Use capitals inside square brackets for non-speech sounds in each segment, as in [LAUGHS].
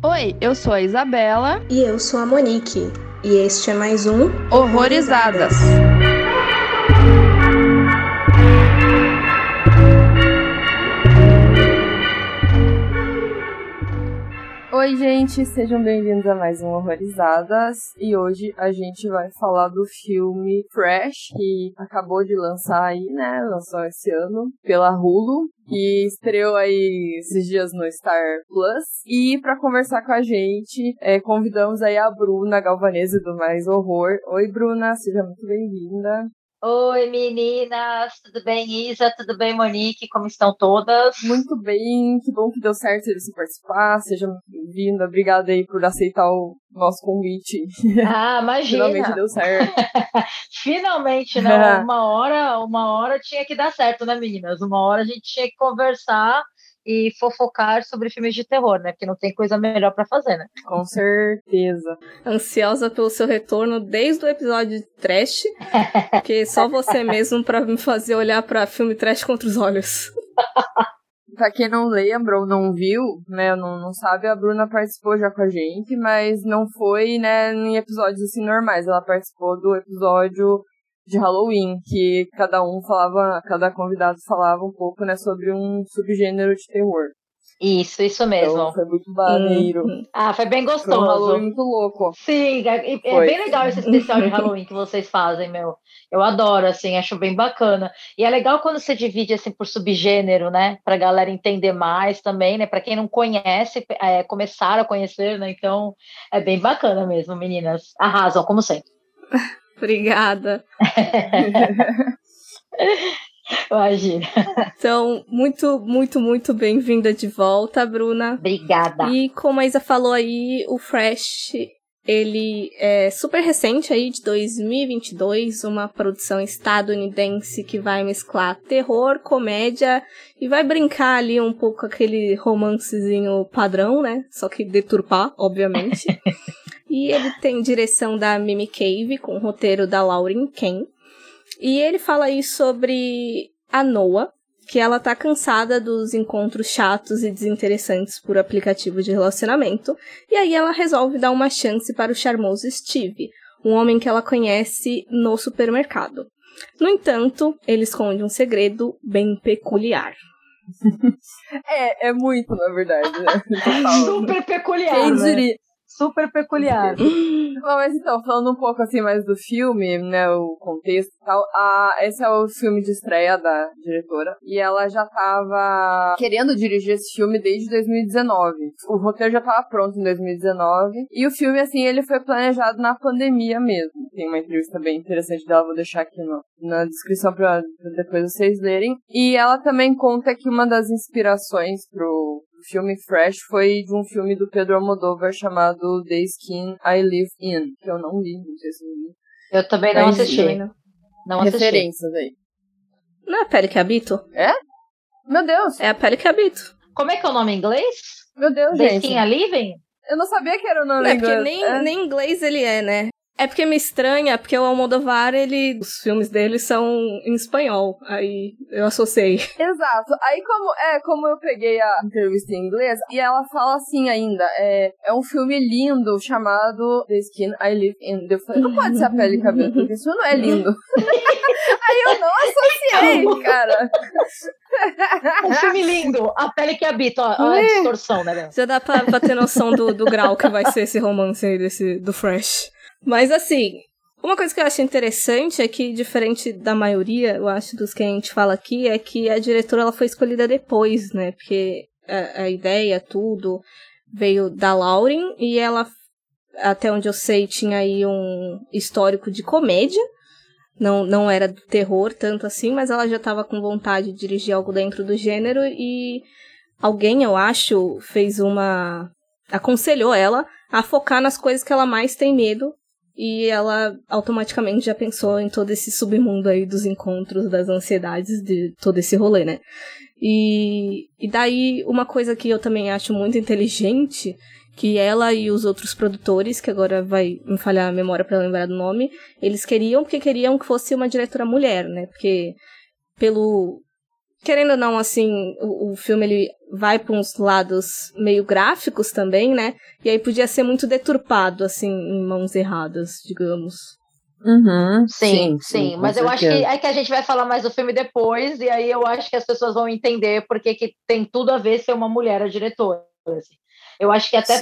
Oi, eu sou a Isabela. E eu sou a Monique. E este é mais um Horrorizadas. Oi, gente, sejam bem-vindos a mais um Horrorizadas. E hoje a gente vai falar do filme Fresh, que acabou de lançar aí, né? Lançou esse ano pela Hulu. E estreou aí esses dias no Star Plus. E para conversar com a gente, é, convidamos aí a Bruna Galvanese do Mais Horror. Oi, Bruna, seja muito bem-vinda. Oi, meninas, tudo bem, Isa? Tudo bem, Monique? Como estão todas? Muito bem, que bom que deu certo você participar. Seja bem-vinda. Obrigada aí por aceitar o nosso convite. Ah, [LAUGHS] imagina. Finalmente deu certo. [LAUGHS] Finalmente, né? [LAUGHS] Uma hora, uma hora tinha que dar certo, né, meninas? Uma hora a gente tinha que conversar e fofocar sobre filmes de terror, né? Porque não tem coisa melhor para fazer, né? Com certeza. Ansiosa pelo seu retorno desde o episódio de trash, [LAUGHS] porque só você mesmo para me fazer olhar para filme trash contra os olhos. [LAUGHS] Pra quem não lembra ou não viu, né, não, não sabe, a Bruna participou já com a gente, mas não foi, né, em episódios assim normais. Ela participou do episódio de Halloween, que cada um falava, cada convidado falava um pouco, né, sobre um subgênero de terror. Isso, isso mesmo. Então, foi muito maneiro. Uhum. Ah, foi bem gostoso. Foi um Halloween muito louco. Sim, é, é bem legal esse especial de Halloween que vocês fazem, meu. Eu adoro, assim, acho bem bacana. E é legal quando você divide, assim, por subgênero, né? Pra galera entender mais também, né? Pra quem não conhece, é, começar a conhecer, né? Então, é bem bacana mesmo, meninas. Arrasam, como sempre. [LAUGHS] Obrigada. [LAUGHS] Imagina. Então, muito, muito, muito bem-vinda de volta, Bruna. Obrigada. E como a Isa falou aí, o Fresh, ele é super recente aí, de 2022, uma produção estadunidense que vai mesclar terror, comédia e vai brincar ali um pouco aquele romancezinho padrão, né? Só que deturpar, obviamente. [LAUGHS] e ele tem direção da Mimi Cave, com roteiro da Lauren Ken. E ele fala aí sobre a Noah, que ela tá cansada dos encontros chatos e desinteressantes por aplicativo de relacionamento, e aí ela resolve dar uma chance para o charmoso Steve, um homem que ela conhece no supermercado. No entanto, ele esconde um segredo bem peculiar. [LAUGHS] é, é muito, na verdade. Né? [LAUGHS] Super peculiar. Quem né? Super peculiar. [LAUGHS] Bom, mas então, falando um pouco assim mais do filme, né, o contexto e tal, a, esse é o filme de estreia da diretora, e ela já tava querendo dirigir esse filme desde 2019. O roteiro já tava pronto em 2019, e o filme, assim, ele foi planejado na pandemia mesmo. Tem uma entrevista bem interessante dela, vou deixar aqui no, na descrição pra, pra depois vocês lerem. E ela também conta que uma das inspirações pro, filme Fresh foi de um filme do Pedro Almodóvar chamado The Skin I Live In, que eu não vi, não sei se eu vi. Eu também não Mas, assisti. Não, não assisti. Referências aí. Não é a pele que habito? É? Meu Deus! É a pele que habito. Como é que é o nome em inglês? Meu Deus, The gente. Skin I Live Eu não sabia que era o nome é, em inglês. Porque nem, é. nem inglês ele é, né? É porque me estranha, porque o Almodovar, ele. Os filmes dele são em espanhol. Aí eu associei. [LAUGHS] Exato. Aí, como é, como eu peguei a entrevista em inglês, e ela fala assim ainda: é, é um filme lindo chamado The Skin I Live In. Eu falei, não pode ser a pele e cabelo, porque isso não é lindo. [LAUGHS] Aí eu não associei, cara. Um filme lindo, a pele que habita, ó, a distorção, né? Já dá pra, pra ter noção do, do grau que vai ser esse romance aí desse, do Fresh. Mas assim, uma coisa que eu acho interessante é que, diferente da maioria, eu acho, dos que a gente fala aqui, é que a diretora ela foi escolhida depois, né? Porque a, a ideia, tudo, veio da Lauren e ela, até onde eu sei, tinha aí um histórico de comédia. Não, não era do terror tanto assim, mas ela já estava com vontade de dirigir algo dentro do gênero e alguém, eu acho, fez uma. aconselhou ela a focar nas coisas que ela mais tem medo, e ela automaticamente já pensou em todo esse submundo aí dos encontros, das ansiedades, de todo esse rolê, né? E, e daí, uma coisa que eu também acho muito inteligente, que ela e os outros produtores, que agora vai me falhar a memória para lembrar do nome, eles queriam, porque queriam que fosse uma diretora mulher, né? Porque pelo querendo ou não, assim, o, o filme ele vai para uns lados meio gráficos também, né? E aí podia ser muito deturpado, assim, em mãos erradas, digamos. Uhum, sim, sim, sim. Mas eu acho que é que a gente vai falar mais do filme depois, e aí eu acho que as pessoas vão entender porque que tem tudo a ver ser uma mulher a diretora. Assim. Eu acho que até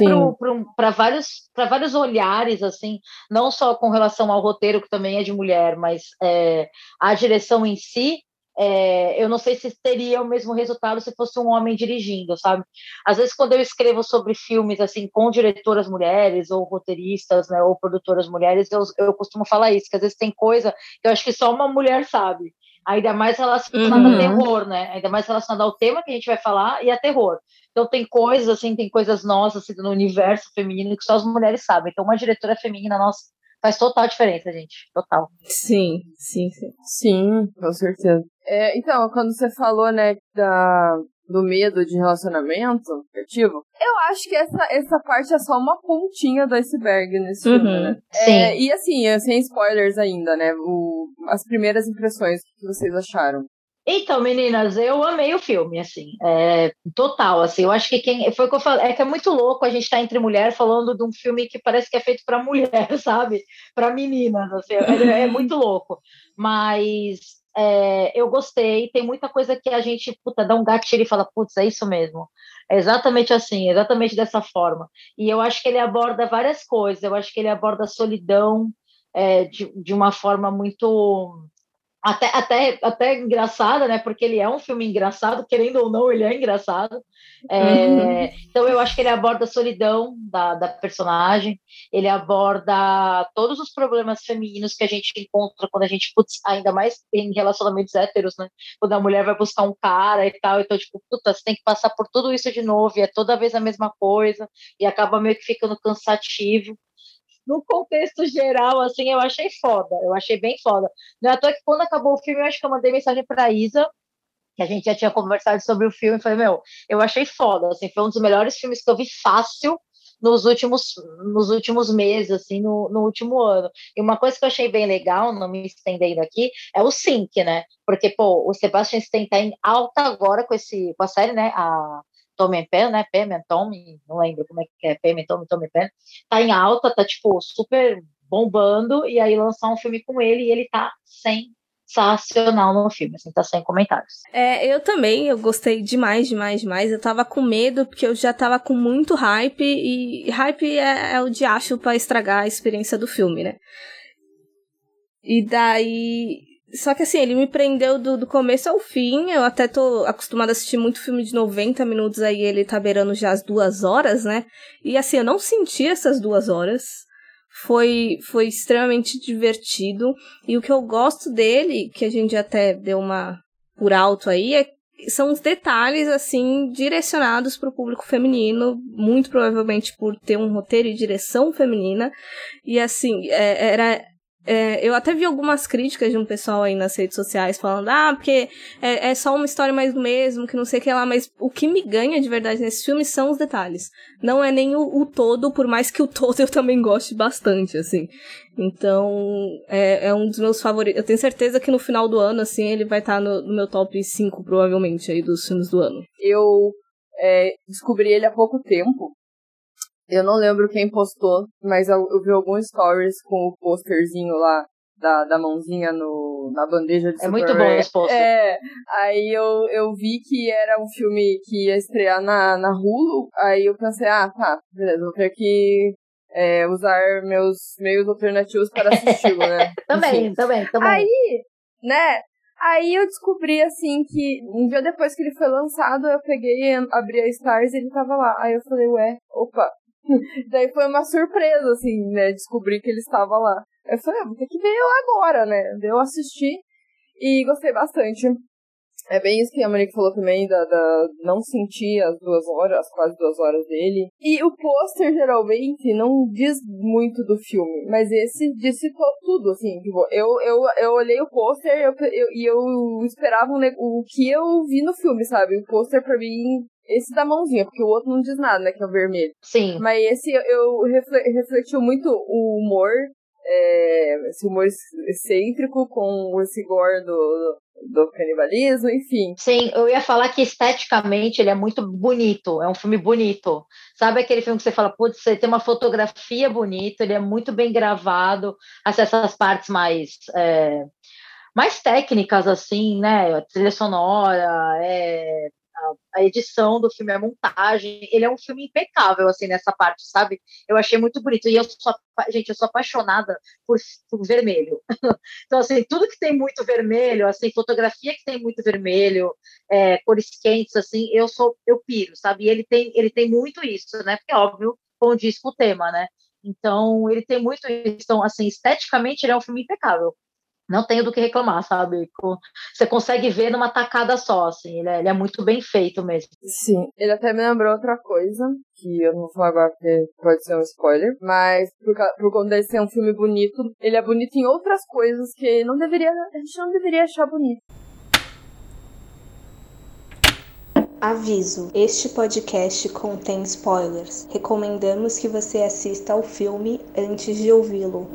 para vários, vários olhares, assim, não só com relação ao roteiro, que também é de mulher, mas é, a direção em si, é, eu não sei se teria o mesmo resultado se fosse um homem dirigindo, sabe? Às vezes, quando eu escrevo sobre filmes, assim, com diretoras mulheres, ou roteiristas, né, ou produtoras mulheres, eu, eu costumo falar isso, que às vezes tem coisa que eu acho que só uma mulher sabe. Ainda mais relacionada uhum. a terror, né? Ainda mais relacionada ao tema que a gente vai falar e a terror. Então tem coisas, assim, tem coisas nossas assim, no universo feminino que só as mulheres sabem. Então uma diretora feminina, nossa, faz total diferença, gente. Total. Sim, sim, sim. Sim, com certeza. É, então, quando você falou, né, da, do medo de relacionamento afetivo, eu acho que essa, essa parte é só uma pontinha do iceberg nesse uhum, filme, né? É, e assim, é, sem spoilers ainda, né? O, as primeiras impressões que vocês acharam. Então, meninas, eu amei o filme, assim, é, total, assim, eu acho que quem, foi o que eu falei, é que é muito louco a gente estar tá entre mulher falando de um filme que parece que é feito para mulher, [LAUGHS] sabe? Para meninas, assim, é, é, muito louco, mas é, eu gostei, tem muita coisa que a gente, puta, dá um gatilho e fala, putz, é isso mesmo, é exatamente assim, exatamente dessa forma, e eu acho que ele aborda várias coisas, eu acho que ele aborda a solidão é, de, de uma forma muito até, até, até engraçada, né? Porque ele é um filme engraçado, querendo ou não, ele é engraçado. É, uhum. Então eu acho que ele aborda a solidão da, da personagem, ele aborda todos os problemas femininos que a gente encontra quando a gente, putz, ainda mais em relacionamentos héteros, né? Quando a mulher vai buscar um cara e tal, então, tipo, puta, você tem que passar por tudo isso de novo, e é toda vez a mesma coisa, e acaba meio que ficando cansativo no contexto geral, assim, eu achei foda. Eu achei bem foda. Não é à toa que quando acabou o filme, eu acho que eu mandei mensagem pra Isa, que a gente já tinha conversado sobre o filme, e falei, meu, eu achei foda, assim, foi um dos melhores filmes que eu vi fácil nos últimos, nos últimos meses, assim, no, no último ano. E uma coisa que eu achei bem legal, não me estendendo aqui, é o sync, né? Porque, pô, o Sebastian Stan tá em alta agora com, esse, com a série, né? A Tommy Pen, né? Payment Tommy, não lembro como é que é, Payment Tommy, Tommy Pen, tá em alta, tá tipo super bombando, e aí lançar um filme com ele e ele tá sensacional no filme, assim, tá sem comentários. É, eu também, eu gostei demais, demais, demais. Eu tava com medo, porque eu já tava com muito hype, e hype é, é o diacho para estragar a experiência do filme, né? E daí só que assim, ele me prendeu do, do começo ao fim. Eu até tô acostumada a assistir muito filme de 90 minutos, aí ele tá beirando já as duas horas, né? E assim, eu não senti essas duas horas. Foi, foi extremamente divertido. E o que eu gosto dele, que a gente até deu uma por alto aí, é são os detalhes assim direcionados para o público feminino, muito provavelmente por ter um roteiro e direção feminina. E assim, é, era é, eu até vi algumas críticas de um pessoal aí nas redes sociais falando, ah, porque é, é, só uma história mais do mesmo, que não sei o que lá, mas o que me ganha de verdade nesse filme são os detalhes. Não é nem o, o todo, por mais que o todo eu também goste bastante, assim. Então, é, é, um dos meus favoritos. Eu tenho certeza que no final do ano, assim, ele vai estar tá no, no, meu top 5, provavelmente, aí dos filmes do ano. Eu é, descobri ele há pouco tempo. Eu não lembro quem postou, mas eu, eu vi alguns stories com o posterzinho lá da, da mãozinha no, na bandeja de É muito bom esse poster. É, aí eu, eu vi que era um filme que ia estrear na, na Hulu, aí eu pensei, ah, tá, beleza, vou ter que é, usar meus meios alternativos para assisti-lo, né? [LAUGHS] também, também, também. Aí, né, Aí eu descobri, assim, que um dia depois que ele foi lançado, eu peguei, abri a Stars e ele tava lá. Aí eu falei, ué, opa, [LAUGHS] Daí foi uma surpresa, assim, né? Descobrir que ele estava lá. Eu falei, ah, vou ter que ver agora, né? Daí eu assisti e gostei bastante. É bem isso que a Monique falou também, da, da não sentir as duas horas, as quase duas horas dele. E o pôster, geralmente, não diz muito do filme, mas esse disse tudo, assim, tipo, eu, eu, eu olhei o pôster e eu, eu, eu, esperava o que eu vi no filme, sabe? O pôster pra mim esse da mãozinha, porque o outro não diz nada, né? Que é o vermelho. Sim. Mas esse eu refletiu muito o humor, é, esse humor excêntrico com esse gore do, do canibalismo, enfim. Sim, eu ia falar que esteticamente ele é muito bonito, é um filme bonito. Sabe aquele filme que você fala, putz, você tem uma fotografia bonita, ele é muito bem gravado, essas partes mais. É, mais técnicas, assim, né? Trilha sonora, é, a, edição do filme, a montagem, ele é um filme impecável, assim, nessa parte, sabe? Eu achei muito bonito. E eu sou, gente, eu sou apaixonada por, por vermelho. [LAUGHS] então, assim, tudo que tem muito vermelho, assim, fotografia que tem muito vermelho, é, cores quentes, assim, eu sou, eu piro, sabe? E ele tem, ele tem muito isso, né? Porque, óbvio, condiz com o tema, né? Então, ele tem muito isso. Então, assim, esteticamente, ele é um filme impecável não tenho do que reclamar, sabe? Você consegue ver numa tacada só, assim, ele é, ele é, muito bem feito mesmo. Sim, ele até me lembrou outra coisa, que eu não vou falar agora porque pode ser um spoiler, mas por, por conta dele ser um filme bonito, ele é bonito em outras coisas que não deveria, a gente não deveria achar bonito. Aviso: este podcast contém spoilers. Recomendamos que você assista ao filme antes de ouvi-lo.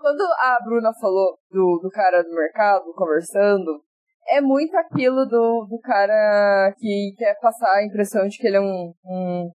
Quando a Bruna falou do, do cara do mercado conversando, é muito aquilo do, do cara que quer passar a impressão de que ele é um, um,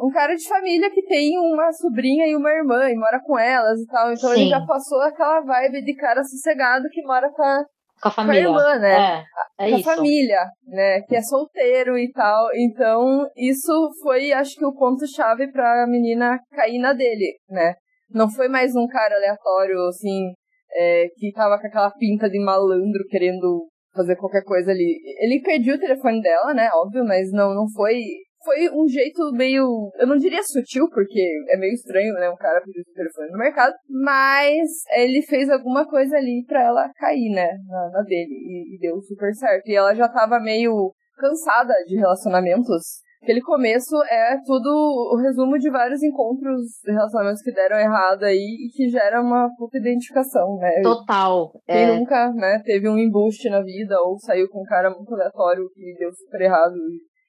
um cara de família que tem uma sobrinha e uma irmã e mora com elas e tal. Então Sim. ele já passou aquela vibe de cara sossegado que mora com a, com a família. Com a irmã, né? É, é com isso. a família, né? Que é solteiro e tal. Então, isso foi, acho que, o ponto-chave pra menina cair na dele, né? Não foi mais um cara aleatório, assim, é, que tava com aquela pinta de malandro querendo fazer qualquer coisa ali. Ele pediu o telefone dela, né? Óbvio, mas não, não foi. Foi um jeito meio. Eu não diria sutil, porque é meio estranho, né? Um cara pedir o telefone no mercado. Mas ele fez alguma coisa ali pra ela cair, né? Na, na dele. E, e deu super certo. E ela já tava meio cansada de relacionamentos Aquele começo é tudo o resumo de vários encontros relacionamentos que deram errado aí e que gera uma puta identificação, né? Total. Quem é... nunca, né, teve um embuste na vida ou saiu com um cara muito aleatório que deu super errado.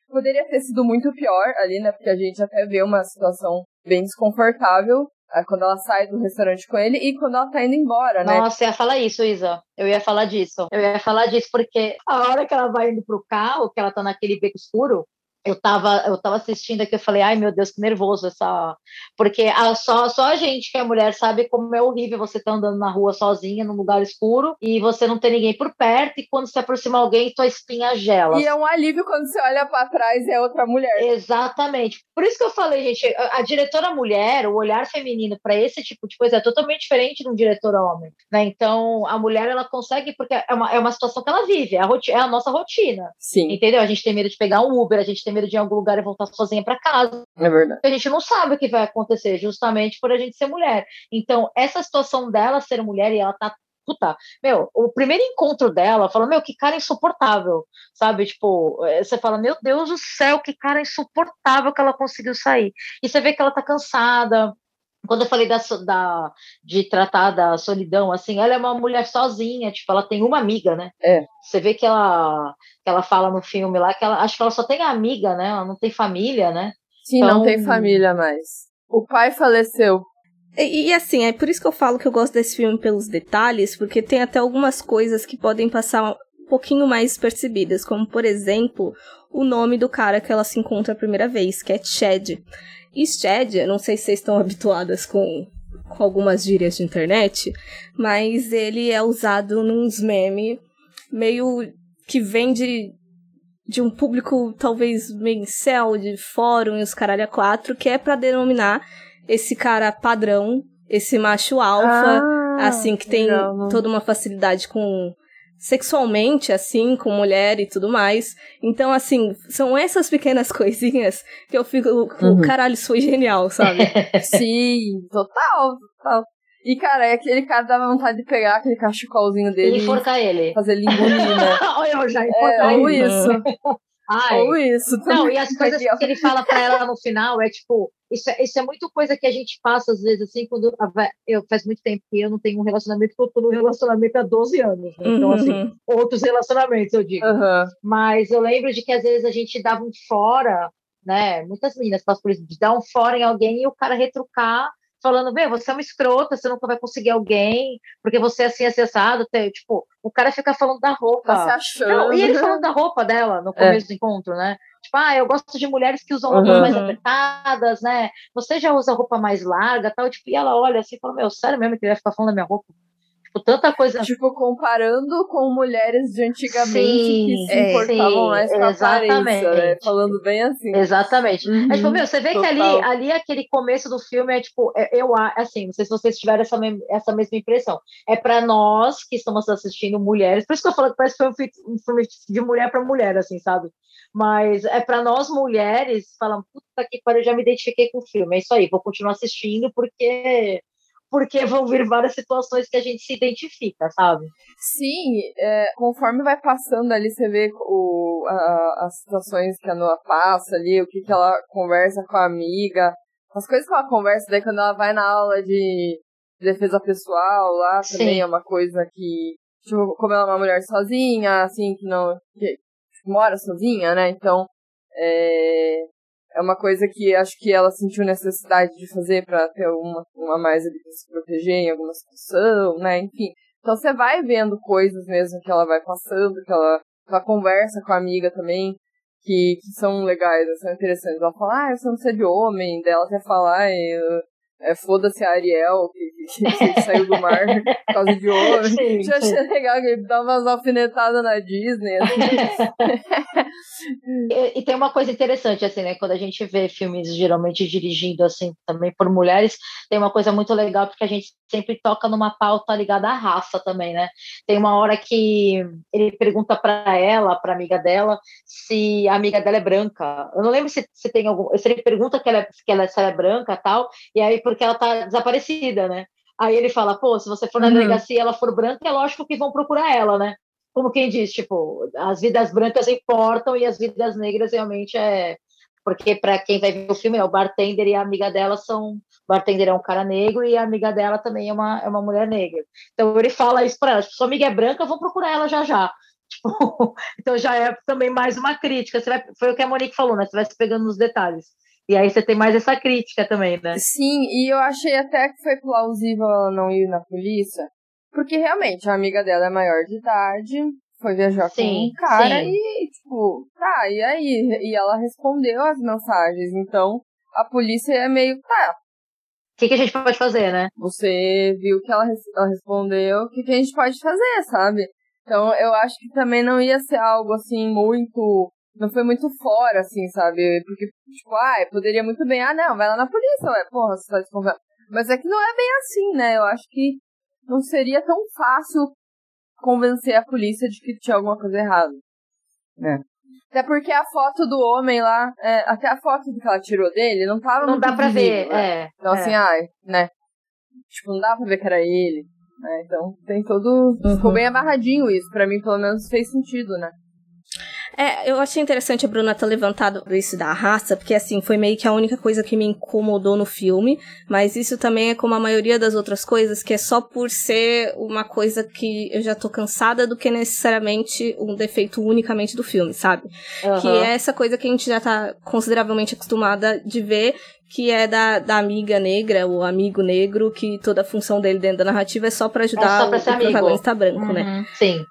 Poderia ter sido muito pior ali, né? Porque a gente até vê uma situação bem desconfortável é, quando ela sai do restaurante com ele e quando ela tá indo embora, né? Nossa, eu ia falar isso, Isa. Eu ia falar disso. Eu ia falar disso porque a hora que ela vai indo pro carro, que ela tá naquele beco escuro, eu tava, eu tava assistindo aqui, eu falei, ai meu Deus, que nervoso essa. Porque a, só, só a gente que é mulher sabe como é horrível você estar tá andando na rua sozinha, num lugar escuro, e você não ter ninguém por perto, e quando se aproxima alguém, tua espinha gela. E é um alívio quando você olha para trás e é outra mulher. Exatamente. Por isso que eu falei, gente, a, a diretora mulher, o olhar feminino para esse tipo de coisa é totalmente diferente de um diretor homem. Né? Então, a mulher, ela consegue, porque é uma, é uma situação que ela vive, é a, é a nossa rotina. Sim. Entendeu? A gente tem medo de pegar um Uber, a gente tem medo de ir em algum lugar e voltar sozinha para casa. É verdade. A gente não sabe o que vai acontecer, justamente por a gente ser mulher. Então, essa situação dela ser mulher e ela tá puta, meu, o primeiro encontro dela, fala, meu, que cara insuportável, sabe? Tipo, eh, você fala, meu Deus do céu, que cara insuportável que ela conseguiu sair. E você vê que ela tá cansada, quando eu falei da, da, de tratar da solidão, assim, ela é uma mulher sozinha, tipo, ela tem uma amiga, né? É. Você vê que ela, que ela fala no filme lá que ela, acho que ela só tem amiga, né? Ela não tem família, né? Sim, então... não tem família mais. O pai faleceu. E, e, assim, é por isso que eu falo que eu gosto desse filme pelos detalhes, porque tem até algumas coisas que podem passar um pouquinho mais percebidas, como por exemplo, o nome do cara que ela se encontra a primeira vez, que é Chad. E Shed, não sei se vocês estão habituadas com, com algumas gírias de internet, mas ele é usado nos memes meio que vem de, de um público talvez meio céu, de fórum e os caralho a quatro, que é para denominar esse cara padrão, esse macho alfa, ah, assim, que tem legal. toda uma facilidade com sexualmente, assim, com mulher e tudo mais. Então, assim, são essas pequenas [LAUGHS] coisinhas que eu fico, uhum. caralho, isso foi genial, sabe? [LAUGHS] Sim, total, total. E, cara, é aquele cara dá vontade de pegar aquele cachecolzinho dele e enforcar ele. Fazer ele engolir, né? Olha, eu já enforcar é, Ou isso. [LAUGHS] Ai. Ou isso. Não, e as coisas que ele fala pra ela no final é tipo, isso é, isso é muito coisa que a gente passa, às vezes, assim, quando. Eu faz muito tempo que eu não tenho um relacionamento, porque eu tô no relacionamento há 12 anos. Né? Então, assim, uhum. outros relacionamentos, eu digo. Uhum. Mas eu lembro de que às vezes a gente dava um fora, né? Muitas meninas passam por isso, de dar um fora em alguém e o cara retrucar falando, meu, você é uma escrota, você nunca vai conseguir alguém, porque você é assim acessado. Tipo, o cara fica falando da roupa. Tá se achando. Não, e ele falando da roupa dela no é. começo é. do encontro, né? Tipo, ah, eu gosto de mulheres que usam roupas uhum. mais apertadas, né? Você já usa roupa mais larga tal. Tipo, e ela olha assim e fala, meu, sério mesmo que ele vai ficar falando da minha roupa? Tipo, tanta coisa. Tipo, comparando com mulheres de antigamente sim, que se importavam sim, mais com exatamente. aparência, né? Falando bem assim. Exatamente. Uhum, Mas, tipo, meu, você vê total. que ali, ali aquele começo do filme é tipo, é, eu assim, não sei se vocês tiveram essa, essa mesma impressão. É para nós que estamos assistindo mulheres, por isso que eu falo que parece que foi um filme de mulher para mulher, assim, sabe? Mas é para nós mulheres, falando, puta que pariu, eu já me identifiquei com o filme. É isso aí, vou continuar assistindo porque porque vão vir várias situações que a gente se identifica, sabe? Sim, é, conforme vai passando ali, você vê o, a, as situações que a Noa passa ali, o que, que ela conversa com a amiga, as coisas que ela conversa daí quando ela vai na aula de defesa pessoal lá também Sim. é uma coisa que, tipo, como ela é uma mulher sozinha, assim, que não. que mora sozinha, né? Então, é, é uma coisa que acho que ela sentiu necessidade de fazer para ter uma, uma mais ali pra se proteger em alguma situação, né? Enfim. Então você vai vendo coisas mesmo que ela vai passando, que ela, ela conversa com a amiga também, que, que são legais, são interessantes. Ela fala, ah, você não precisa de homem, dela até falar, é, foda-se a Ariel, que, que, que, [LAUGHS] saiu do mar por causa de. Sim, Já achei legal que ele dá umas alfinetadas na Disney. Assim. [LAUGHS] e, e, tem uma coisa interessante, assim, né? Quando a gente vê filmes geralmente dirigindo, assim, também por mulheres, tem uma coisa muito legal, porque a gente sempre toca numa pauta ligada à raça também, né? Tem uma hora que ele pergunta para ela, para amiga dela, se a amiga dela é branca. Eu não lembro se, se tem algum. Se ele pergunta que ela, é, que ela, se ela é branca tal, e aí porque ela tá desaparecida, né? Aí ele fala, pô, se você for na uhum. delegacia e ela for branca, é lógico que vão procurar ela, né? Como quem diz, tipo, as vidas brancas importam e as vidas negras realmente é. Porque para quem vai ver o filme, é o bartender e a amiga dela são. O bartender é um cara negro e a amiga dela também é uma, é uma mulher negra. Então ele fala isso para ela: tipo, sua amiga é branca, vou procurar ela já já. [LAUGHS] Tipo, então já é também mais uma crítica. Você vai, foi o que a Monique falou, né? Você vai se pegando nos detalhes. E aí você tem mais essa crítica também, né? Sim, e eu achei até que foi plausível ela não ir na polícia, porque realmente a amiga dela é maior de idade, foi viajar sim, com um cara sim. e, tipo, tá, e aí? E ela respondeu as mensagens, então a polícia é meio, tá. O que, que a gente pode fazer, né? Você viu que ela, ela respondeu, o que, que a gente pode fazer, sabe? Então eu acho que também não ia ser algo assim muito não foi muito fora, assim, sabe? Porque, tipo, ah, poderia muito bem, ah, não, vai lá na polícia, ué, porra, você tá desconfiando. Mas é que não é bem assim, né? Eu acho que não seria tão fácil convencer a polícia de que tinha alguma coisa errada. Né? Até porque a foto do homem lá, é, até a foto que ela tirou dele, não tava Não dá pra ver, né? é. Então, é. assim, ai, né? Tipo, não dá pra ver que era ele. Né? Então, tem todo. Uhum. Ficou bem amarradinho isso. Pra mim, pelo menos, fez sentido, né? É, eu achei interessante a Bruna ter levantado isso da raça, porque assim, foi meio que a única coisa que me incomodou no filme, mas isso também é como a maioria das outras coisas, que é só por ser uma coisa que eu já tô cansada do que necessariamente um defeito unicamente do filme, sabe? Uhum. Que é essa coisa que a gente já tá consideravelmente acostumada de ver, que é da, da amiga negra, o amigo negro, que toda a função dele dentro da narrativa é só para ajudar é só pra o, o protagonista branco, né? uhum. né? Sim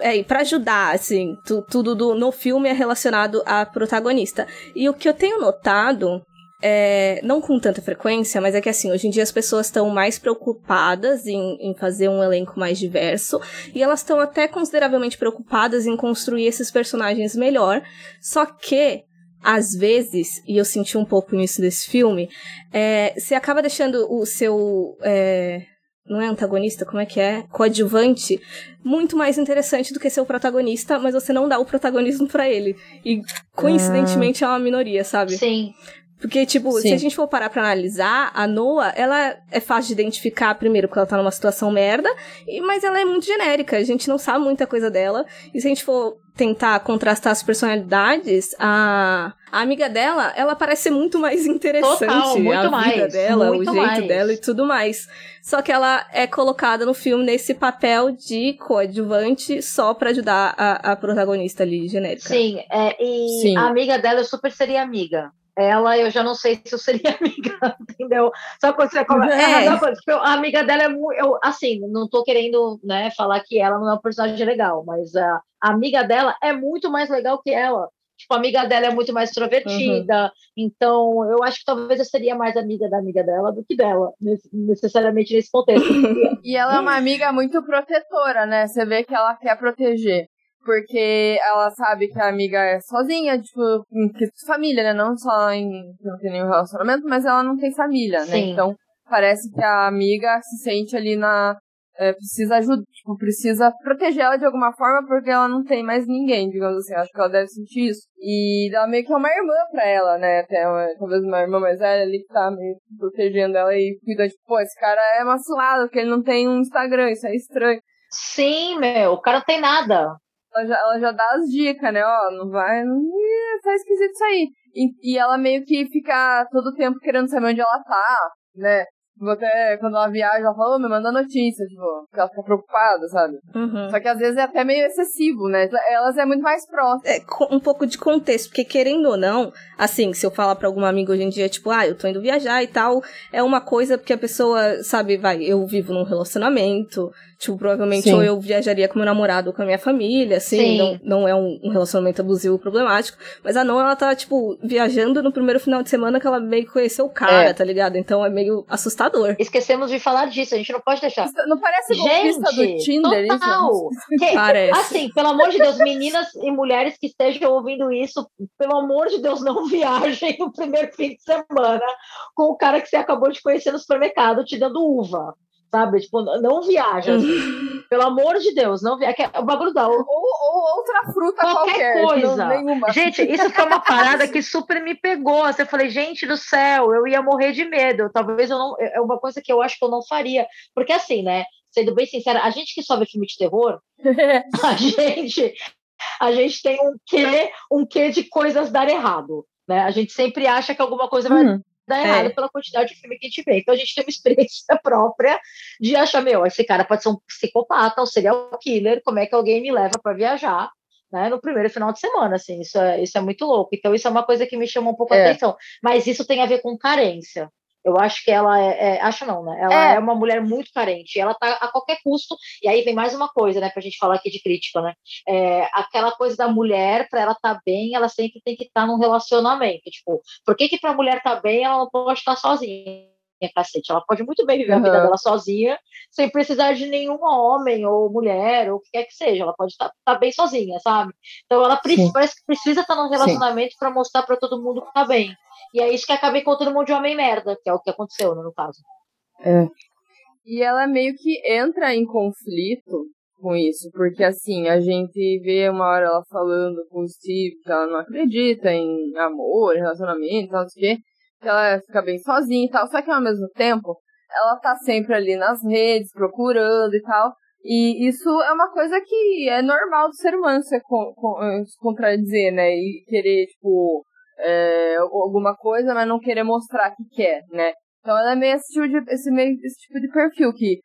é, para ajudar, assim, tu, tudo do, no filme é relacionado à protagonista. E o que eu tenho notado, é, não com tanta frequência, mas é que assim, hoje em dia as pessoas estão mais preocupadas em, em fazer um elenco mais diverso, e elas estão até consideravelmente preocupadas em construir esses personagens melhor, só que às vezes, e eu senti um pouco nisso desse filme, é, você acaba deixando o seu. É, não é antagonista, como é que é? Coadjuvante, muito mais interessante do que ser o protagonista, mas você não dá o protagonismo para ele. E coincidentemente ah. é uma minoria, sabe? Sim. Porque, tipo, Sim. se a gente for parar pra analisar, a Noah, ela é fácil de identificar, primeiro, porque ela tá numa situação merda, e, mas ela é muito genérica, a gente não sabe muita coisa dela. E se a gente for tentar contrastar as personalidades, a, a amiga dela, ela parece ser muito mais [LAUGHS] interessante. Total, muito a mais, vida dela, o jeito mais. dela e tudo mais. Só que ela é colocada no filme nesse papel de coadjuvante só para ajudar a, a protagonista ali, genérica. Sim, é, e Sim. a amiga dela super seria amiga ela eu já não sei se eu seria [LAUGHS] amiga, entendeu? Só quando você começa. É. Tipo, a amiga dela é muito. Eu, assim, não tô querendo né, falar que ela não é um personagem legal, mas a, a amiga dela é muito mais legal que ela. Tipo, a amiga dela é muito mais extrovertida, uhum. então eu acho que talvez eu seria mais amiga da amiga dela do que dela, necessariamente nesse contexto. [LAUGHS] e ela é uma amiga muito protetora, né? Você vê que ela quer proteger. Porque ela sabe que a amiga é sozinha, tipo, em família, né? Não só em não tem nenhum relacionamento, mas ela não tem família, né? Sim. Então parece que a amiga se sente ali na, é, precisa ajudar, tipo, precisa proteger ela de alguma forma porque ela não tem mais ninguém, digamos assim. Acho que ela deve sentir isso. E ela meio que é uma irmã pra ela, né? Até uma, talvez uma irmã mais velha ali que tá meio protegendo ela e cuida, tipo, pô, esse cara é macilado, porque ele não tem um Instagram, isso é estranho. Sim, meu, o cara não tem nada. Ela já, ela já dá as dicas, né? Ó, não vai. Não, tá esquisito isso aí. E, e ela meio que fica todo tempo querendo saber onde ela tá, né? Tipo, até quando ela viaja, ela fala, oh, me manda notícia, tipo, porque ela fica preocupada, sabe? Uhum. Só que às vezes é até meio excessivo, né? Elas é muito mais próximas. É, um pouco de contexto, porque querendo ou não, assim, se eu falar pra alguma amiga hoje em dia, tipo, ah, eu tô indo viajar e tal, é uma coisa porque a pessoa, sabe, vai, eu vivo num relacionamento, Tipo, provavelmente Sim. ou eu viajaria com meu namorado ou com a minha família, assim, não, não é um, um, relacionamento abusivo problemático. Mas a não, ela tá, tipo, viajando no primeiro final de semana que ela meio que conheceu o cara, é. tá ligado? Então é meio assustador. Esquecemos de falar disso, a gente não pode deixar. Não parece gente, do Tinder total. [LAUGHS] isso? parece. Assim, pelo amor de Deus, meninas e mulheres que estejam ouvindo isso, pelo amor de Deus, não viajem no primeiro fim de semana com o cara que você acabou de conhecer no supermercado te dando uva sabe? Tipo, não viaja. Assim. [LAUGHS] Pelo amor de Deus, não viaja. É o bagulho da. Ou, ou outra fruta qualquer. qualquer coisa. Nenhuma. Gente, isso foi uma parada que super me pegou. Assim, eu falei, gente do céu, eu ia morrer de medo. Talvez eu não. É uma coisa que eu acho que eu não faria. Porque assim, né? Sendo bem sincera, a gente que vê filme de terror, [LAUGHS] a gente. A gente tem um quê, um quê de coisas dar errado. Né? A gente sempre acha que alguma coisa vai hum dá errado é. pela quantidade de filme que a gente vê. Então a gente tem uma experiência [LAUGHS] própria de achar, meu, esse cara pode ser um psicopata, um serial killer, como é que alguém me leva para viajar? Né, no primeiro final de semana, assim, isso é, isso é muito louco. Então, isso é uma coisa que me chama um pouco a é. atenção. Mas isso tem a ver com carência. Eu acho que ela é, é acho não, né? Ela é. é. uma mulher muito carente. Ela tá a qualquer custo. E aí vem mais uma coisa, né, pra gente falar aqui de crítica, né? É, aquela coisa da mulher, para ela estar tá bem, ela sempre tem que estar tá num relacionamento. Tipo, por que que pra mulher tá bem, ela não pode estar sozinha? Cacete. Ela pode muito bem viver uhum. a vida dela sozinha, sem precisar de nenhum homem ou mulher, ou o que quer que seja. Ela pode estar tá, tá bem sozinha, sabe? Então ela precisa, parece que precisa estar tá num relacionamento para mostrar para todo mundo que tá bem. E é isso que acaba encontrando um monte de homem merda, que é o que aconteceu, né, no caso. É. E ela meio que entra em conflito com isso, porque assim, a gente vê uma hora ela falando com o Steve que ela não acredita em amor, relacionamento, não sei o quê, que ela fica bem sozinha e tal, só que ao mesmo tempo ela tá sempre ali nas redes, procurando e tal, e isso é uma coisa que é normal do ser humano se, se contradizer, né, e querer, tipo, é, alguma coisa, mas não querer mostrar que quer, né? Então ela é meio esse tipo de, esse meio, esse tipo de perfil que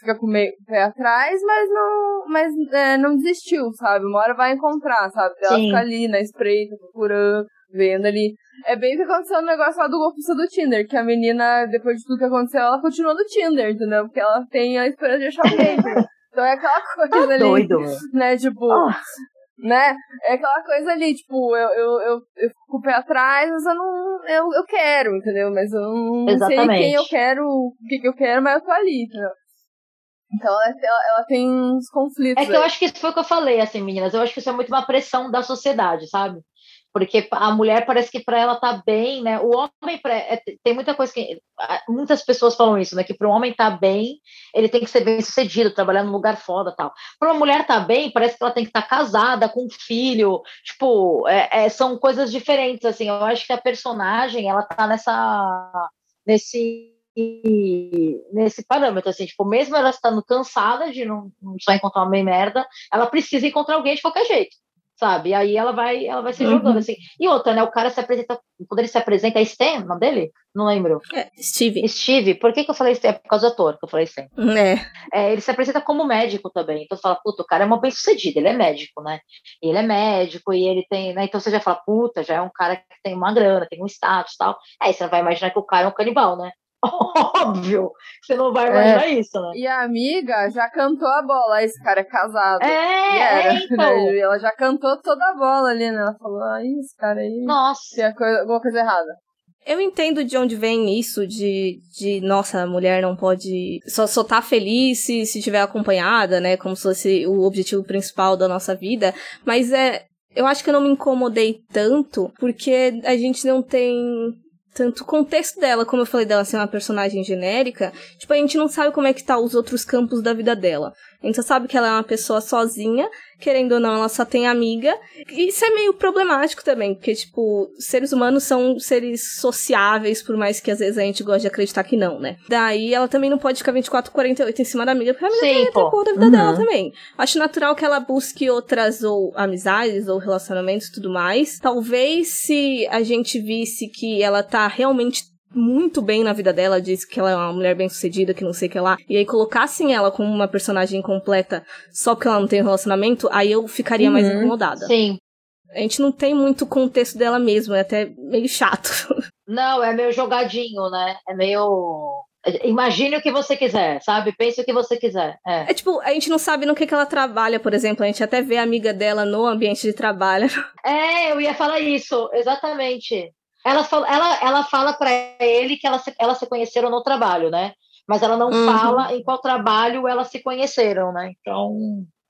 fica com meio pé atrás, mas não, mas, é, não desistiu, sabe? Uma hora vai encontrar, sabe? Ela Sim. fica ali na espreita, procurando, vendo ali. É bem o que aconteceu no negócio lá do golpista do Tinder, que a menina, depois de tudo que aconteceu, ela continua no Tinder, entendeu? Porque ela tem a esperança de achar alguém. então é aquela [LAUGHS] coisa tá ali. Doido. Né? Tipo, oh né? É aquela coisa ali, tipo, eu, eu, eu, eu fico com o pé atrás, mas eu não. Eu, eu quero, entendeu? Mas eu não Exatamente. sei quem eu quero, o que, que eu quero, mas eu tô ali, entendeu? Então ela, ela, ela, tem uns conflitos. É que aí. eu acho que isso foi o que eu falei, assim, meninas. Eu acho que isso é muito uma pressão da sociedade, sabe? Porque a mulher parece que para ela tá bem, né? O homem é, tem muita coisa que muitas pessoas falam isso, né? Que para o homem tá bem, ele tem que ser bem sucedido, trabalhar num lugar foda, tal. Para uma mulher tá bem, parece que ela tem que estar tá casada com um filho, tipo, é, é, são coisas diferentes, assim. Eu acho que a personagem ela tá nessa nesse nesse parâmetro, assim, tipo, mesmo ela estando cansada de não, não só encontrar uma merda, ela precisa encontrar alguém de qualquer jeito sabe? E aí ela vai, ela vai se jogando, uhum. assim. E outra, né? O cara se apresenta, quando ele se apresenta, é Stan, o nome dele? Não lembro. É, Steve. Steve. Por que, que eu falei Stan? É por causa do ator que eu falei Stan. É. é. Ele se apresenta como médico também. Então você fala, puta, o cara é uma bem-sucedido, ele é médico, né? Ele é médico e ele tem, né? Então você já fala, puta, já é um cara que tem uma grana, tem um status e tal. Aí você vai imaginar que o cara é um canibal, né? Óbvio, você não vai imaginar é. isso, né? E a amiga já cantou a bola, esse cara é casado. É, era, é [LAUGHS] então. Né? Ela já cantou toda a bola ali, né? Ela falou, ah, esse cara aí. Nossa. Tem coisa, alguma coisa errada. Eu entendo de onde vem isso de, de nossa, a mulher não pode só, só tá feliz se, se tiver acompanhada, né? Como se fosse o objetivo principal da nossa vida. Mas é. Eu acho que eu não me incomodei tanto, porque a gente não tem tanto o contexto dela, como eu falei dela ser uma personagem genérica, tipo, a gente não sabe como é que tá os outros campos da vida dela. A gente só sabe que ela é uma pessoa sozinha, querendo ou não, ela só tem amiga. E isso é meio problemático também, porque, tipo, seres humanos são seres sociáveis, por mais que às vezes a gente goste de acreditar que não, né? Daí ela também não pode ficar 24, 48 em cima da amiga, porque a amiga Sim, tem conta da vida uhum. dela também. Acho natural que ela busque outras ou amizades ou relacionamentos e tudo mais. Talvez se a gente visse que ela tá realmente muito bem na vida dela, diz que ela é uma mulher bem sucedida, que não sei o que lá, e aí colocassem ela como uma personagem completa só porque ela não tem um relacionamento, aí eu ficaria uhum, mais incomodada. Sim. A gente não tem muito contexto dela mesmo, é até meio chato. [LAUGHS] Não, é meio jogadinho, né? É meio. Imagine o que você quiser, sabe? Pense o que você quiser. É. é. tipo, a gente não sabe no que, que ela trabalha, por exemplo. A gente até vê a amiga dela no ambiente de trabalho. [LAUGHS] É, eu ia falar isso, exatamente. Ela fala, ela, ela fala para ele que elas, elas se conheceram no trabalho, né? Mas ela não uhum. fala em qual trabalho elas se conheceram, né? Então.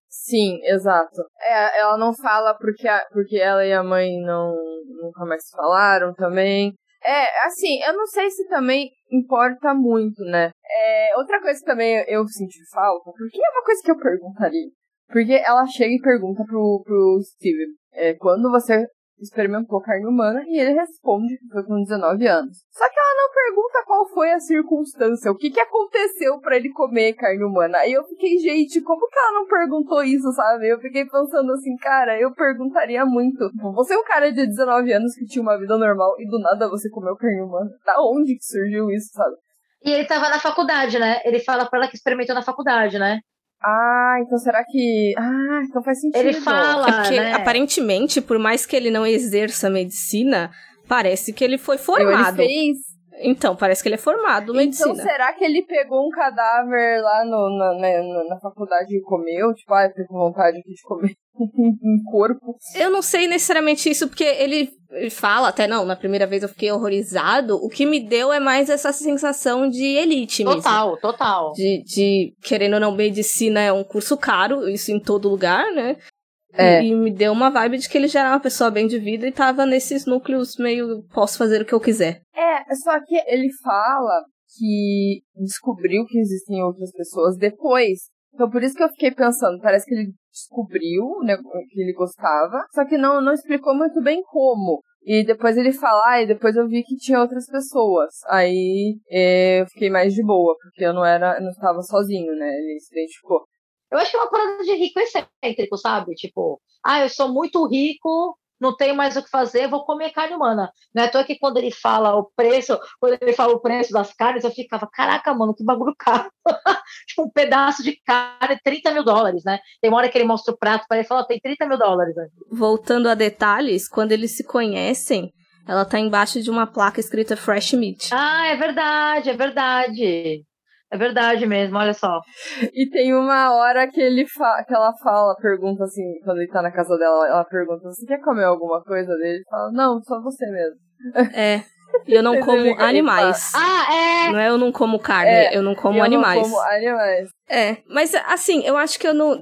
Sim, exato. É, ela não fala porque, a, porque ela e a mãe não nunca mais falaram também. É, assim, eu não sei se também importa muito, né? É, outra coisa que também eu senti falta, porque é uma coisa que eu perguntaria. Porque ela chega e pergunta pro, pro Steven, é, quando você experimentou carne humana e ele responde que foi com 19 anos. Só que ela não pergunta qual foi a circunstância, o que que aconteceu para ele comer carne humana. Aí eu fiquei, gente, como que ela não perguntou isso, sabe? Eu fiquei pensando assim, cara, eu perguntaria muito. Você é um cara de 19 anos que tinha uma vida normal e do nada você comeu carne humana. Da onde que surgiu isso, sabe? E ele tava na faculdade, né? Ele fala pra ela que experimentou na faculdade, né? Ah, então será que. Ah, então faz sentido. Ele fala. É porque, né? aparentemente, por mais que ele não exerça medicina, parece que ele foi formado. Ele fez. Então, parece que ele é formado em então, medicina. Então, será que ele pegou um cadáver lá no, na, na, na faculdade e comeu? Tipo, ah, eu fico com vontade aqui de comer [LAUGHS] um corpo. Eu não sei necessariamente isso, porque ele fala, até não, na primeira vez eu fiquei horrorizado. O que me deu é mais essa sensação de elite total, mesmo. Total, total. De, de, querendo ou não, medicina é um curso caro, isso em todo lugar, né? É. E me deu uma vibe de que ele já era uma pessoa bem de vida e tava nesses núcleos meio posso fazer o que eu quiser. É, só que ele fala que descobriu que existem outras pessoas depois. Então por isso que eu fiquei pensando, parece que ele descobriu né, que ele gostava, só que não, não explicou muito bem como. E depois ele fala, ah, e depois eu vi que tinha outras pessoas. Aí é, eu fiquei mais de boa, porque eu não era, não estava sozinho, né? Ele se identificou. Eu acho que é uma parada de rico excêntrico, sabe? Tipo, ah, eu sou muito rico, não tenho mais o que fazer, vou comer carne humana. Não é à que quando ele fala o preço, quando ele fala o preço das carnes, eu ficava, caraca, mano, que bagulho caro. [LAUGHS] tipo, um pedaço de carne, 30 mil dólares, né? Tem uma hora que ele mostra o prato para ele e fala, tem 30 mil dólares. Né? Voltando a detalhes, quando eles se conhecem, ela tá embaixo de uma placa escrita Fresh Meat. Ah, é verdade, é verdade. É verdade mesmo, olha só. E tem uma hora que ele fa que ela fala, pergunta assim, quando ele tá na casa dela, ela pergunta, você quer comer alguma coisa dele? Ele fala, não, só você mesmo. [LAUGHS] É. E eu não como animais. Ah, é! Não é eu não como carne, é, eu não como eu animais. Não como animais. É, mas assim, eu acho que eu não,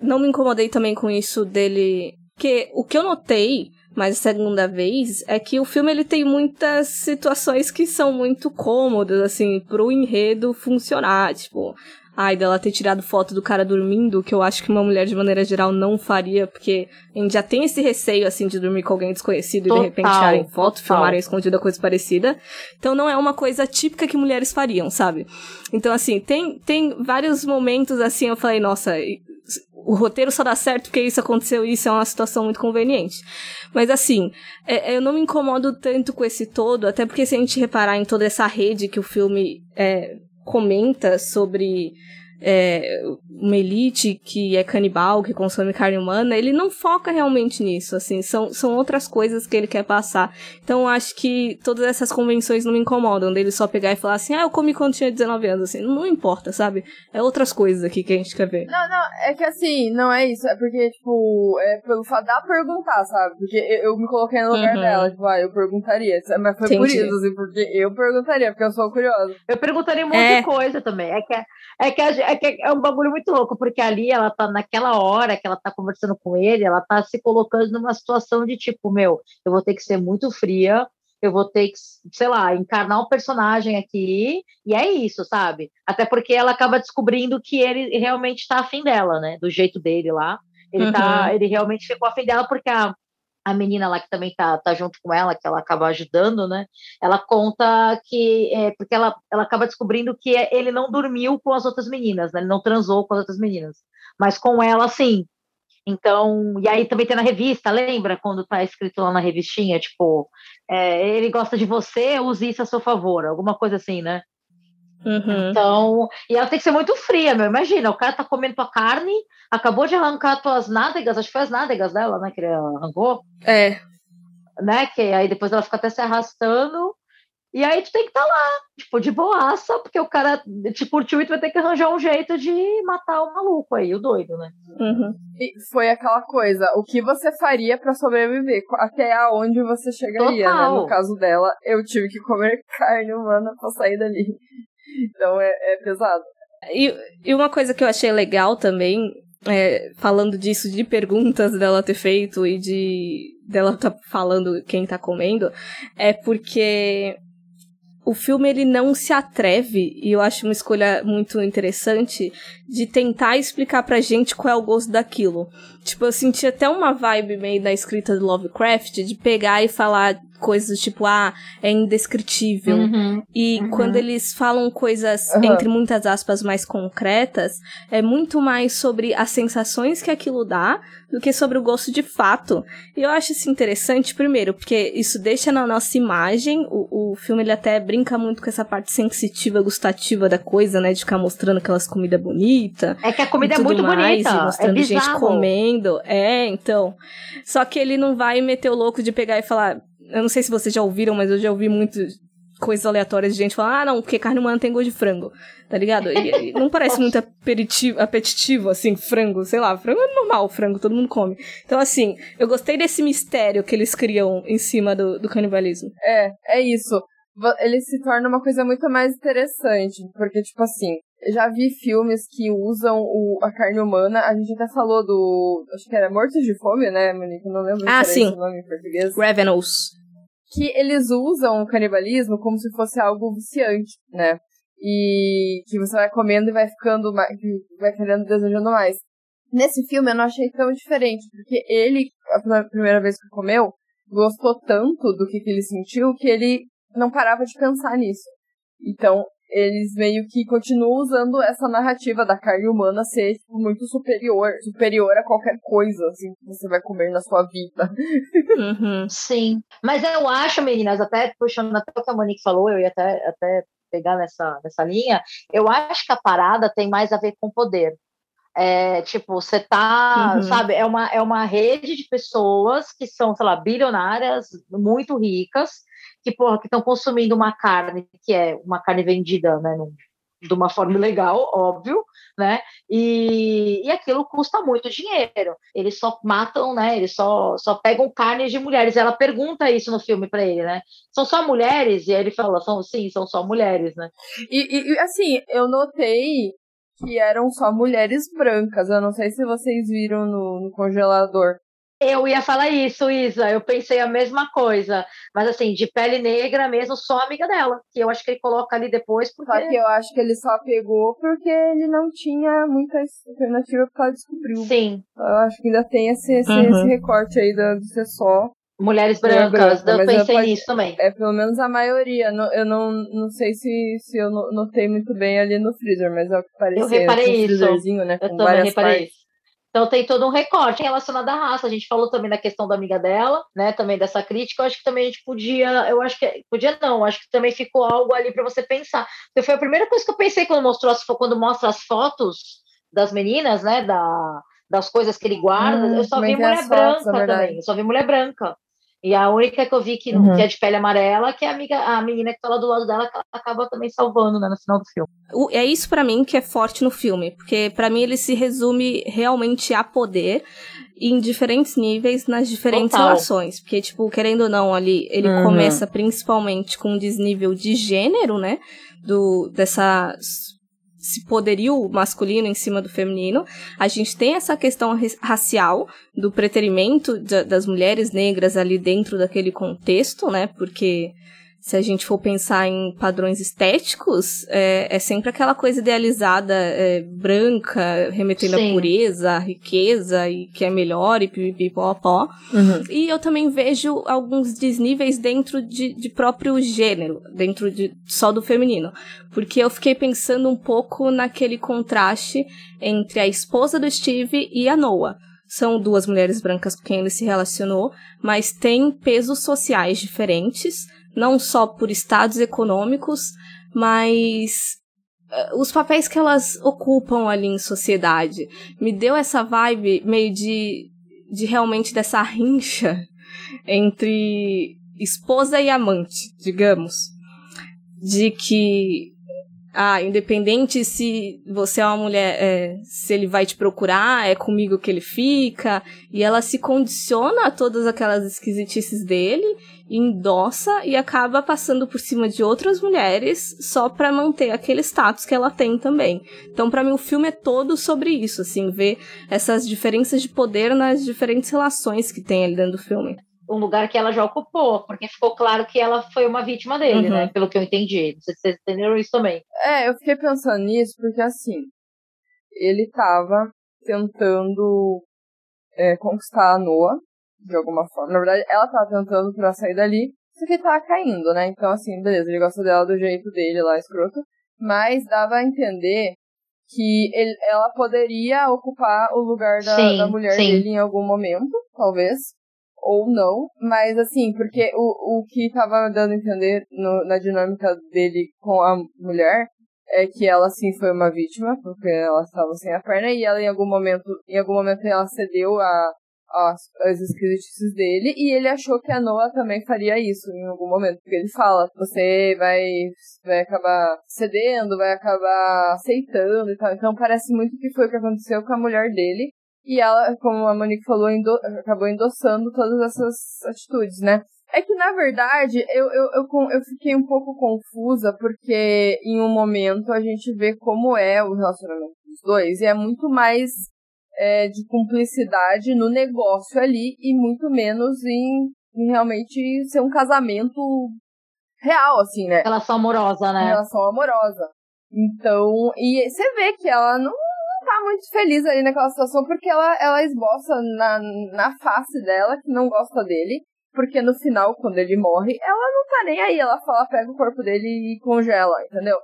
não me incomodei também com isso dele. Porque o que eu notei mas a segunda vez é que o filme ele tem muitas situações que são muito cômodas, assim, pro enredo funcionar. Tipo, ai, dela ter tirado foto do cara dormindo, que eu acho que uma mulher de maneira geral não faria, porque a gente já tem esse receio, assim, de dormir com alguém desconhecido total, e de repente tirarem foto, total. filmarem escondida, coisa parecida. Então não é uma coisa típica que mulheres fariam, sabe? Então, assim, tem, tem vários momentos, assim, eu falei, nossa, o roteiro só dá certo porque isso aconteceu e isso é uma situação muito conveniente. Mas assim, é, eu não me incomodo tanto com esse todo, até porque se a gente reparar em toda essa rede que o filme é, comenta sobre é, uma elite que é canibal, que consome carne humana, ele não foca realmente nisso, assim, são, são outras coisas que ele quer passar. Então, acho que todas essas convenções não me incomodam, dele só pegar e falar assim, ah, eu comi quando tinha 19 anos, assim, não importa, sabe? É outras coisas aqui que a gente quer ver. Não, não, é que assim, não é isso, é porque, tipo, é pelo fato de perguntar, sabe? Porque eu, eu me coloquei no lugar uhum. dela, tipo, ah, eu perguntaria, mas foi Entendi. por isso, assim, porque eu perguntaria, porque eu sou curiosa. Eu perguntaria muita é. coisa também, é que, é que a, é que é um bagulho muito louco, porque ali ela tá naquela hora que ela tá conversando com ele, ela tá se colocando numa situação de tipo, meu, eu vou ter que ser muito fria, eu vou ter que, sei lá, encarnar um personagem aqui, e é isso, sabe? Até porque ela acaba descobrindo que ele realmente tá afim dela, né? Do jeito dele lá. Ele, tá, uhum. tá, ele realmente ficou afim dela porque a, a menina lá que também tá, tá junto com ela, que ela acaba ajudando, né? Ela conta que é, porque ela, ela acaba descobrindo que ele não dormiu com as outras meninas, né? Ele não transou com as outras meninas, mas com ela sim. Então, e aí também tem na revista, lembra quando tá escrito lá na revistinha, tipo, é, ele gosta de você, use isso a seu favor, alguma coisa assim, né? Uhum. Então, e ela tem que ser muito fria, meu. Imagina, o cara tá comendo tua carne, acabou de arrancar tuas nádegas, acho que foi as nádegas dela, né? Que ele arrancou. É. Né? Que aí depois ela fica até se arrastando. E aí tu tem que estar tá lá, tipo, de boaça, porque o cara te curtiu e tu vai ter que arranjar um jeito de matar o maluco aí, o doido, né? Uhum. E foi aquela coisa, o que você faria para sobreviver? Até aonde você chegaria, Total. né? No caso dela, eu tive que comer [LAUGHS] carne humana pra sair dali. Então é, é pesado. E, e uma coisa que eu achei legal também, é, falando disso, de perguntas dela ter feito e de dela tá falando quem tá comendo, é porque o filme ele não se atreve, e eu acho uma escolha muito interessante, de tentar explicar pra gente qual é o gosto daquilo. Tipo, eu senti até uma vibe meio da escrita do Lovecraft de pegar e falar coisas tipo, ah, é indescritível. Uhum, e uhum. quando eles falam coisas, uhum. entre muitas aspas, mais concretas, é muito mais sobre as sensações que aquilo dá do que sobre o gosto de fato. E eu acho isso interessante, primeiro, porque isso deixa na nossa imagem, o, o filme ele até brinca muito com essa parte sensitiva, gustativa da coisa, né, de ficar mostrando aquelas comidas bonitas. É que a comida é muito mais, bonita, é mostrando é gente comendo. É, então. Só que ele não vai meter o louco de pegar e falar, eu não sei se vocês já ouviram, mas eu já ouvi muito coisas aleatórias de gente falando, ah, não, porque carne humana tem gosto de frango, tá ligado? E, e não parece muito apetitivo, apetitivo, assim, frango, sei lá, frango é normal, frango todo mundo come. Então, assim, eu gostei desse mistério que eles criam em cima do, do canibalismo. É, é isso. Ele se torna uma coisa muito mais interessante, porque, tipo assim, já vi filmes que usam o, a carne humana. A gente até falou do. Acho que era Mortos de Fome, né, Monique? Não lembro ah, sim. o nome em português. Revenues. Que eles usam o canibalismo como se fosse algo viciante, né? E que você vai comendo e vai ficando vai querendo, desejando mais. Nesse filme eu não achei tão diferente, porque ele, a primeira vez que comeu, gostou tanto do que, que ele sentiu que ele não parava de pensar nisso. Então, eles meio que continuam usando essa narrativa da carne humana ser tipo, muito superior, superior a qualquer coisa assim que você vai comer na sua vida. Uhum, sim. Mas eu acho, meninas, até puxando até o que a Monique falou, eu ia até, até pegar nessa, nessa linha, eu acho que a parada tem mais a ver com poder. É, tipo, você tá, uhum. sabe, é uma, é uma rede de pessoas que são, sei lá, bilionárias, muito ricas, que porra, que estão consumindo uma carne que é uma carne vendida, né, num, de uma forma legal, óbvio, né? E, e aquilo custa muito dinheiro. Eles só matam, né? Eles só, só pegam carne de mulheres. Ela pergunta isso no filme para ele, né? São só mulheres? E aí ele fala, são sim, são só mulheres, né? E, e assim, eu notei que eram só mulheres brancas. Eu não sei se vocês viram no, no congelador. Eu ia falar isso, Isa. Eu pensei a mesma coisa. Mas assim, de pele negra mesmo, só amiga dela. Que eu acho que ele coloca ali depois. Porque... Só que eu acho que ele só pegou porque ele não tinha muita alternativa pra descobrir. Sim. Eu acho que ainda tem esse, esse, uhum. esse recorte aí de ser só. Mulheres brancas, branca, eu pensei pode, nisso também. É pelo menos a maioria. eu não, não sei se, se eu notei muito bem ali no freezer, mas é o que parecia. Eu reparei isso. Né, eu também reparei partes. isso. Então tem todo um recorte relacionado à raça. A gente falou também da questão da amiga dela, né? Também dessa crítica. Eu acho que também a gente podia, eu acho que podia não, acho que também ficou algo ali para você pensar. Porque foi a primeira coisa que eu pensei quando mostrou as, quando mostra as fotos das meninas, né? Da, das coisas que ele guarda. Hum, eu só vi mulher branca fotos, é também. Eu só vi mulher branca. E a única que eu vi que, uhum. que é de pele amarela, que é a, amiga, a menina que tá lá do lado dela, que ela acaba também salvando, né, no final do filme. É isso para mim que é forte no filme, porque para mim ele se resume realmente a poder em diferentes níveis, nas diferentes Total. relações. Porque, tipo, querendo ou não, ali, ele uhum. começa principalmente com um desnível de gênero, né? Do, dessa esse poderio masculino em cima do feminino. A gente tem essa questão racial do preterimento das mulheres negras ali dentro daquele contexto, né? Porque se a gente for pensar em padrões estéticos, é, é sempre aquela coisa idealizada, é, branca, remetendo Sim. à pureza, à riqueza, e que é melhor, e pipipipopó. Uhum. E eu também vejo alguns desníveis dentro de, de próprio gênero, dentro de só do feminino. Porque eu fiquei pensando um pouco naquele contraste entre a esposa do Steve e a Noah são duas mulheres brancas com quem ele se relacionou, mas têm pesos sociais diferentes, não só por estados econômicos, mas uh, os papéis que elas ocupam ali em sociedade. Me deu essa vibe meio de, de realmente dessa rincha entre esposa e amante, digamos. De que ah, independente se você é uma mulher, é, se ele vai te procurar, é comigo que ele fica, e ela se condiciona a todas aquelas esquisitices dele, endossa e acaba passando por cima de outras mulheres só para manter aquele status que ela tem também. Então, para mim, o filme é todo sobre isso, assim, ver essas diferenças de poder nas diferentes relações que tem ali dentro do filme um lugar que ela já ocupou, porque ficou claro que ela foi uma vítima dele, né, uhum. né? Pelo que eu entendi. Não sei se vocês entenderam isso também. É, eu fiquei pensando nisso porque, assim, ele tava tentando é, conquistar a Noah, de alguma forma. Na verdade, ela tava tentando pra sair dali, só que tava caindo, né? Então, assim, beleza, ele gosta dela do jeito dele lá, escroto. Mas dava a entender que ele, ela poderia ocupar o lugar da, sim, da mulher sim. dele em algum momento, talvez ou não, mas assim, porque o, o que tava dando a entender no, na dinâmica dele com a mulher é que ela sim foi uma vítima, porque ela estava sem a perna e ela em algum momento, em algum momento ela cedeu a, as, as esquisitices dele e ele achou que a Noah também faria isso em algum momento, porque ele fala, você vai, vai acabar cedendo, vai acabar aceitando e tal. Então parece muito que foi o que aconteceu com a mulher dele. E ela, como a Monique falou, endo acabou endossando todas essas atitudes, né? É que, na verdade, eu, eu, eu, eu fiquei um pouco confusa, porque em um momento a gente vê como é o relacionamento dos dois, e é muito mais é, de cumplicidade no negócio ali, e muito menos em, em realmente ser um casamento real, assim, né? Relação amorosa, né? Relação amorosa. Então, e você vê que ela não tá muito feliz aí naquela situação porque ela, ela esboça na, na face dela que não gosta dele. Porque no final, quando ele morre, ela não tá nem aí. Ela fala, pega o corpo dele e congela, entendeu?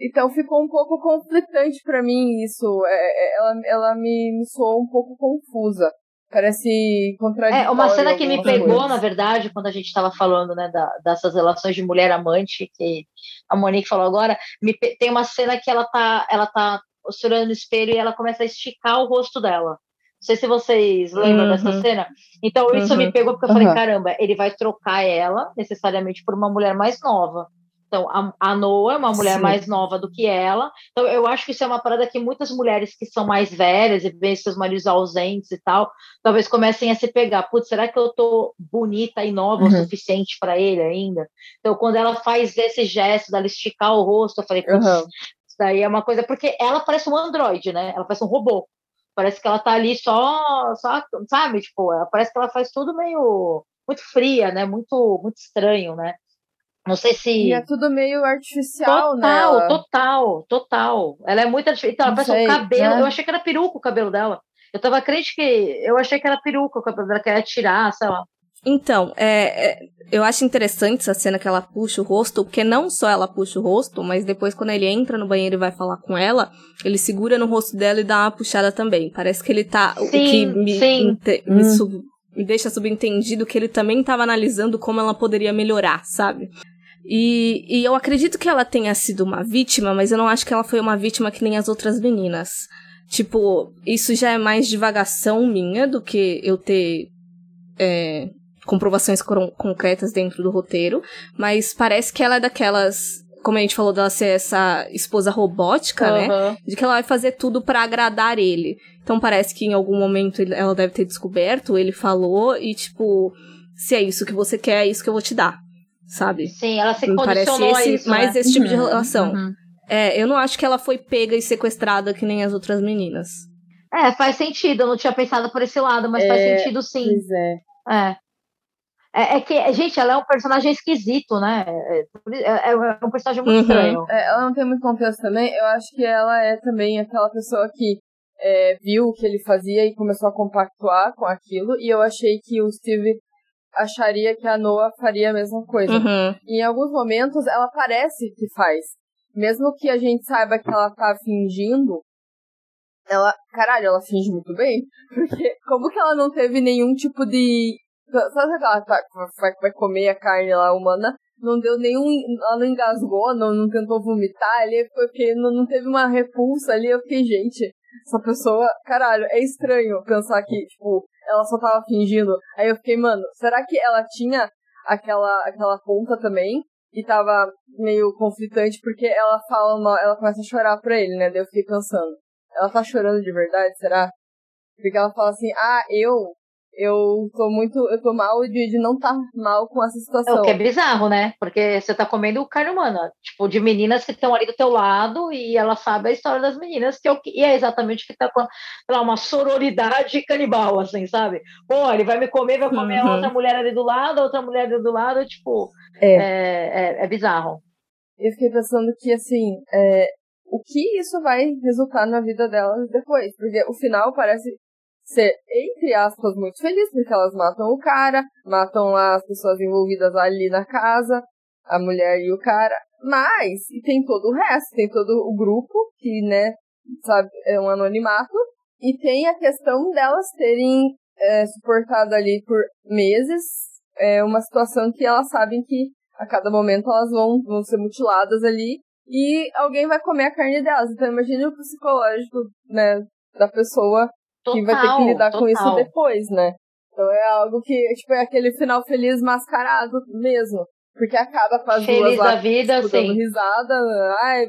Então ficou um pouco conflitante para mim isso. É, é, ela, ela me, me soou um pouco confusa. Parece contraditório. É, uma cena que me pegou, coisas. na verdade, quando a gente estava falando né, da, dessas relações de mulher-amante, que a Monique falou agora, me, tem uma cena que ela tá, ela tá olhando no espelho e ela começa a esticar o rosto dela. Não sei se vocês lembram uhum. dessa cena. Então, isso uhum. me pegou porque eu falei: uhum. caramba, ele vai trocar ela necessariamente por uma mulher mais nova. Então, a, a Noah é uma mulher Sim. mais nova do que ela. Então, eu acho que isso é uma parada que muitas mulheres que são mais velhas e veem seus maridos ausentes e tal, talvez comecem a se pegar. Putz, será que eu tô bonita e nova uhum. o suficiente para ele ainda? Então, quando ela faz esse gesto dela esticar o rosto, eu falei, putz, uhum daí é uma coisa, porque ela parece um androide, né? Ela parece um robô. Parece que ela tá ali só, só sabe? Tipo, parece que ela faz tudo meio muito fria, né? Muito, muito estranho, né? Não sei se. E é tudo meio artificial, total, né? Total, total, total. Ela é muito artificial. Então, ela parece um cabelo. Né? Eu achei que era peruca o cabelo dela. Eu tava crente que. Eu achei que era peruca o cabelo dela, que ia tirar, sei lá. Então, é, é, eu acho interessante essa cena que ela puxa o rosto, porque não só ela puxa o rosto, mas depois quando ele entra no banheiro e vai falar com ela, ele segura no rosto dela e dá uma puxada também. Parece que ele tá. Sim, o que me, sim. me, hum. sub, me deixa subentendido que ele também estava analisando como ela poderia melhorar, sabe? E, e eu acredito que ela tenha sido uma vítima, mas eu não acho que ela foi uma vítima que nem as outras meninas. Tipo, isso já é mais divagação minha do que eu ter é, comprovações concretas dentro do roteiro, mas parece que ela é daquelas como a gente falou dela ser essa esposa robótica, uhum. né? De que ela vai fazer tudo para agradar ele. Então parece que em algum momento ela deve ter descoberto, ele falou e tipo, se é isso que você quer, é isso que eu vou te dar, sabe? Sim, ela se condicionou parece esse, isso, mais né? esse tipo uhum. de relação. Uhum. É, eu não acho que ela foi pega e sequestrada que nem as outras meninas. É, faz sentido. Eu não tinha pensado por esse lado, mas é, faz sentido sim. Pois é. É. É, é, que, gente, ela é um personagem esquisito, né? É, é, é um personagem muito uhum. estranho. É, ela não tem muito contexto também. Eu acho que ela é também aquela pessoa que é, viu o que ele fazia e começou a compactuar com aquilo. E eu achei que o Steve acharia que a Noah faria a mesma coisa. Uhum. E em alguns momentos ela parece que faz. Mesmo que a gente saiba que ela tá fingindo, ela, caralho, ela finge muito bem. [LAUGHS] Porque como que ela não teve nenhum tipo de Sabe aquela tá, vai, vai comer a carne lá humana? Não deu nenhum. Ela não engasgou, não, não tentou vomitar ali, porque não, não teve uma repulsa ali. Eu fiquei, gente, essa pessoa, caralho, é estranho pensar que, tipo, ela só tava fingindo. Aí eu fiquei, mano, será que ela tinha aquela, aquela ponta também? E tava meio conflitante porque ela fala, ela começa a chorar pra ele, né? Daí eu fiquei pensando, ela tá chorando de verdade, será? Porque ela fala assim, ah, eu eu tô muito, eu tô mal de, de não estar tá mal com essa situação. É o que é bizarro, né? Porque você tá comendo carne humana, tipo, de meninas que estão ali do teu lado e ela sabe a história das meninas, que é, o que, e é exatamente o que tá com lá, uma sororidade canibal, assim, sabe? Pô, ele vai me comer, vai comer uhum. outra mulher ali do lado, outra mulher ali do lado, tipo, é, é, é, é bizarro. Eu fiquei pensando que, assim, é, o que isso vai resultar na vida delas depois? Porque o final parece ser, entre aspas, muito feliz, porque elas matam o cara, matam lá as pessoas envolvidas ali na casa, a mulher e o cara, mas, e tem todo o resto, tem todo o grupo, que, né, sabe, é um anonimato, e tem a questão delas terem é, suportado ali por meses é, uma situação que elas sabem que a cada momento elas vão, vão ser mutiladas ali e alguém vai comer a carne delas. Então imagine o psicológico, né, da pessoa Total, que vai ter que lidar total. com isso depois, né? Então é algo que, tipo, é aquele final feliz mascarado mesmo. Porque acaba com as Feliz duas lá, da vida, tipo, risada, ai,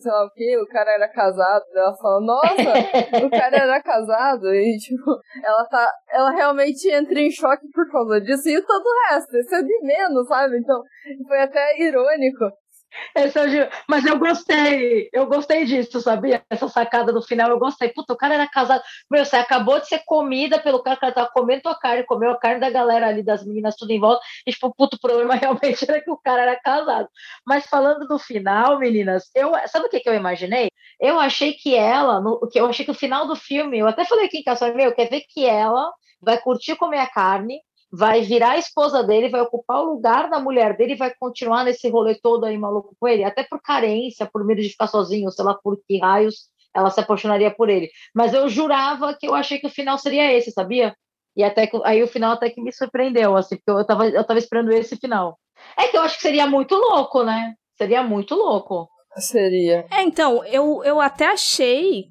sei lá o que, o cara era casado. Ela fala, nossa, o cara era casado. E, tipo, ela tá. Ela realmente entra em choque por causa disso. E todo o resto, isso é de menos, sabe? Então, foi até irônico. É. Mas eu gostei, eu gostei disso, sabia? Essa sacada do final, eu gostei. Puta, o cara era casado. Meu, você acabou de ser comida pelo cara, cara tava comendo tua carne, comeu a carne da galera ali, das meninas, tudo em volta. E, tipo, puto, o problema [LAUGHS] realmente era que o cara era casado. Mas falando do final, meninas, eu, sabe o que, que eu imaginei? Eu achei que ela, no, que eu achei que o final do filme, eu até falei aqui em casa, meu, quer ver que ela vai curtir comer a carne, vai virar a esposa dele, vai ocupar o lugar da mulher dele e vai continuar nesse rolê todo aí maluco com ele, até por carência, por medo de ficar sozinho, sei lá por que raios ela se apaixonaria por ele. Mas eu jurava que eu achei que o final seria esse, sabia? E até que aí o final até que me surpreendeu, assim, porque eu tava, eu tava esperando esse final. É que eu acho que seria muito louco, né? Seria muito louco. Seria. É, então, eu, eu até achei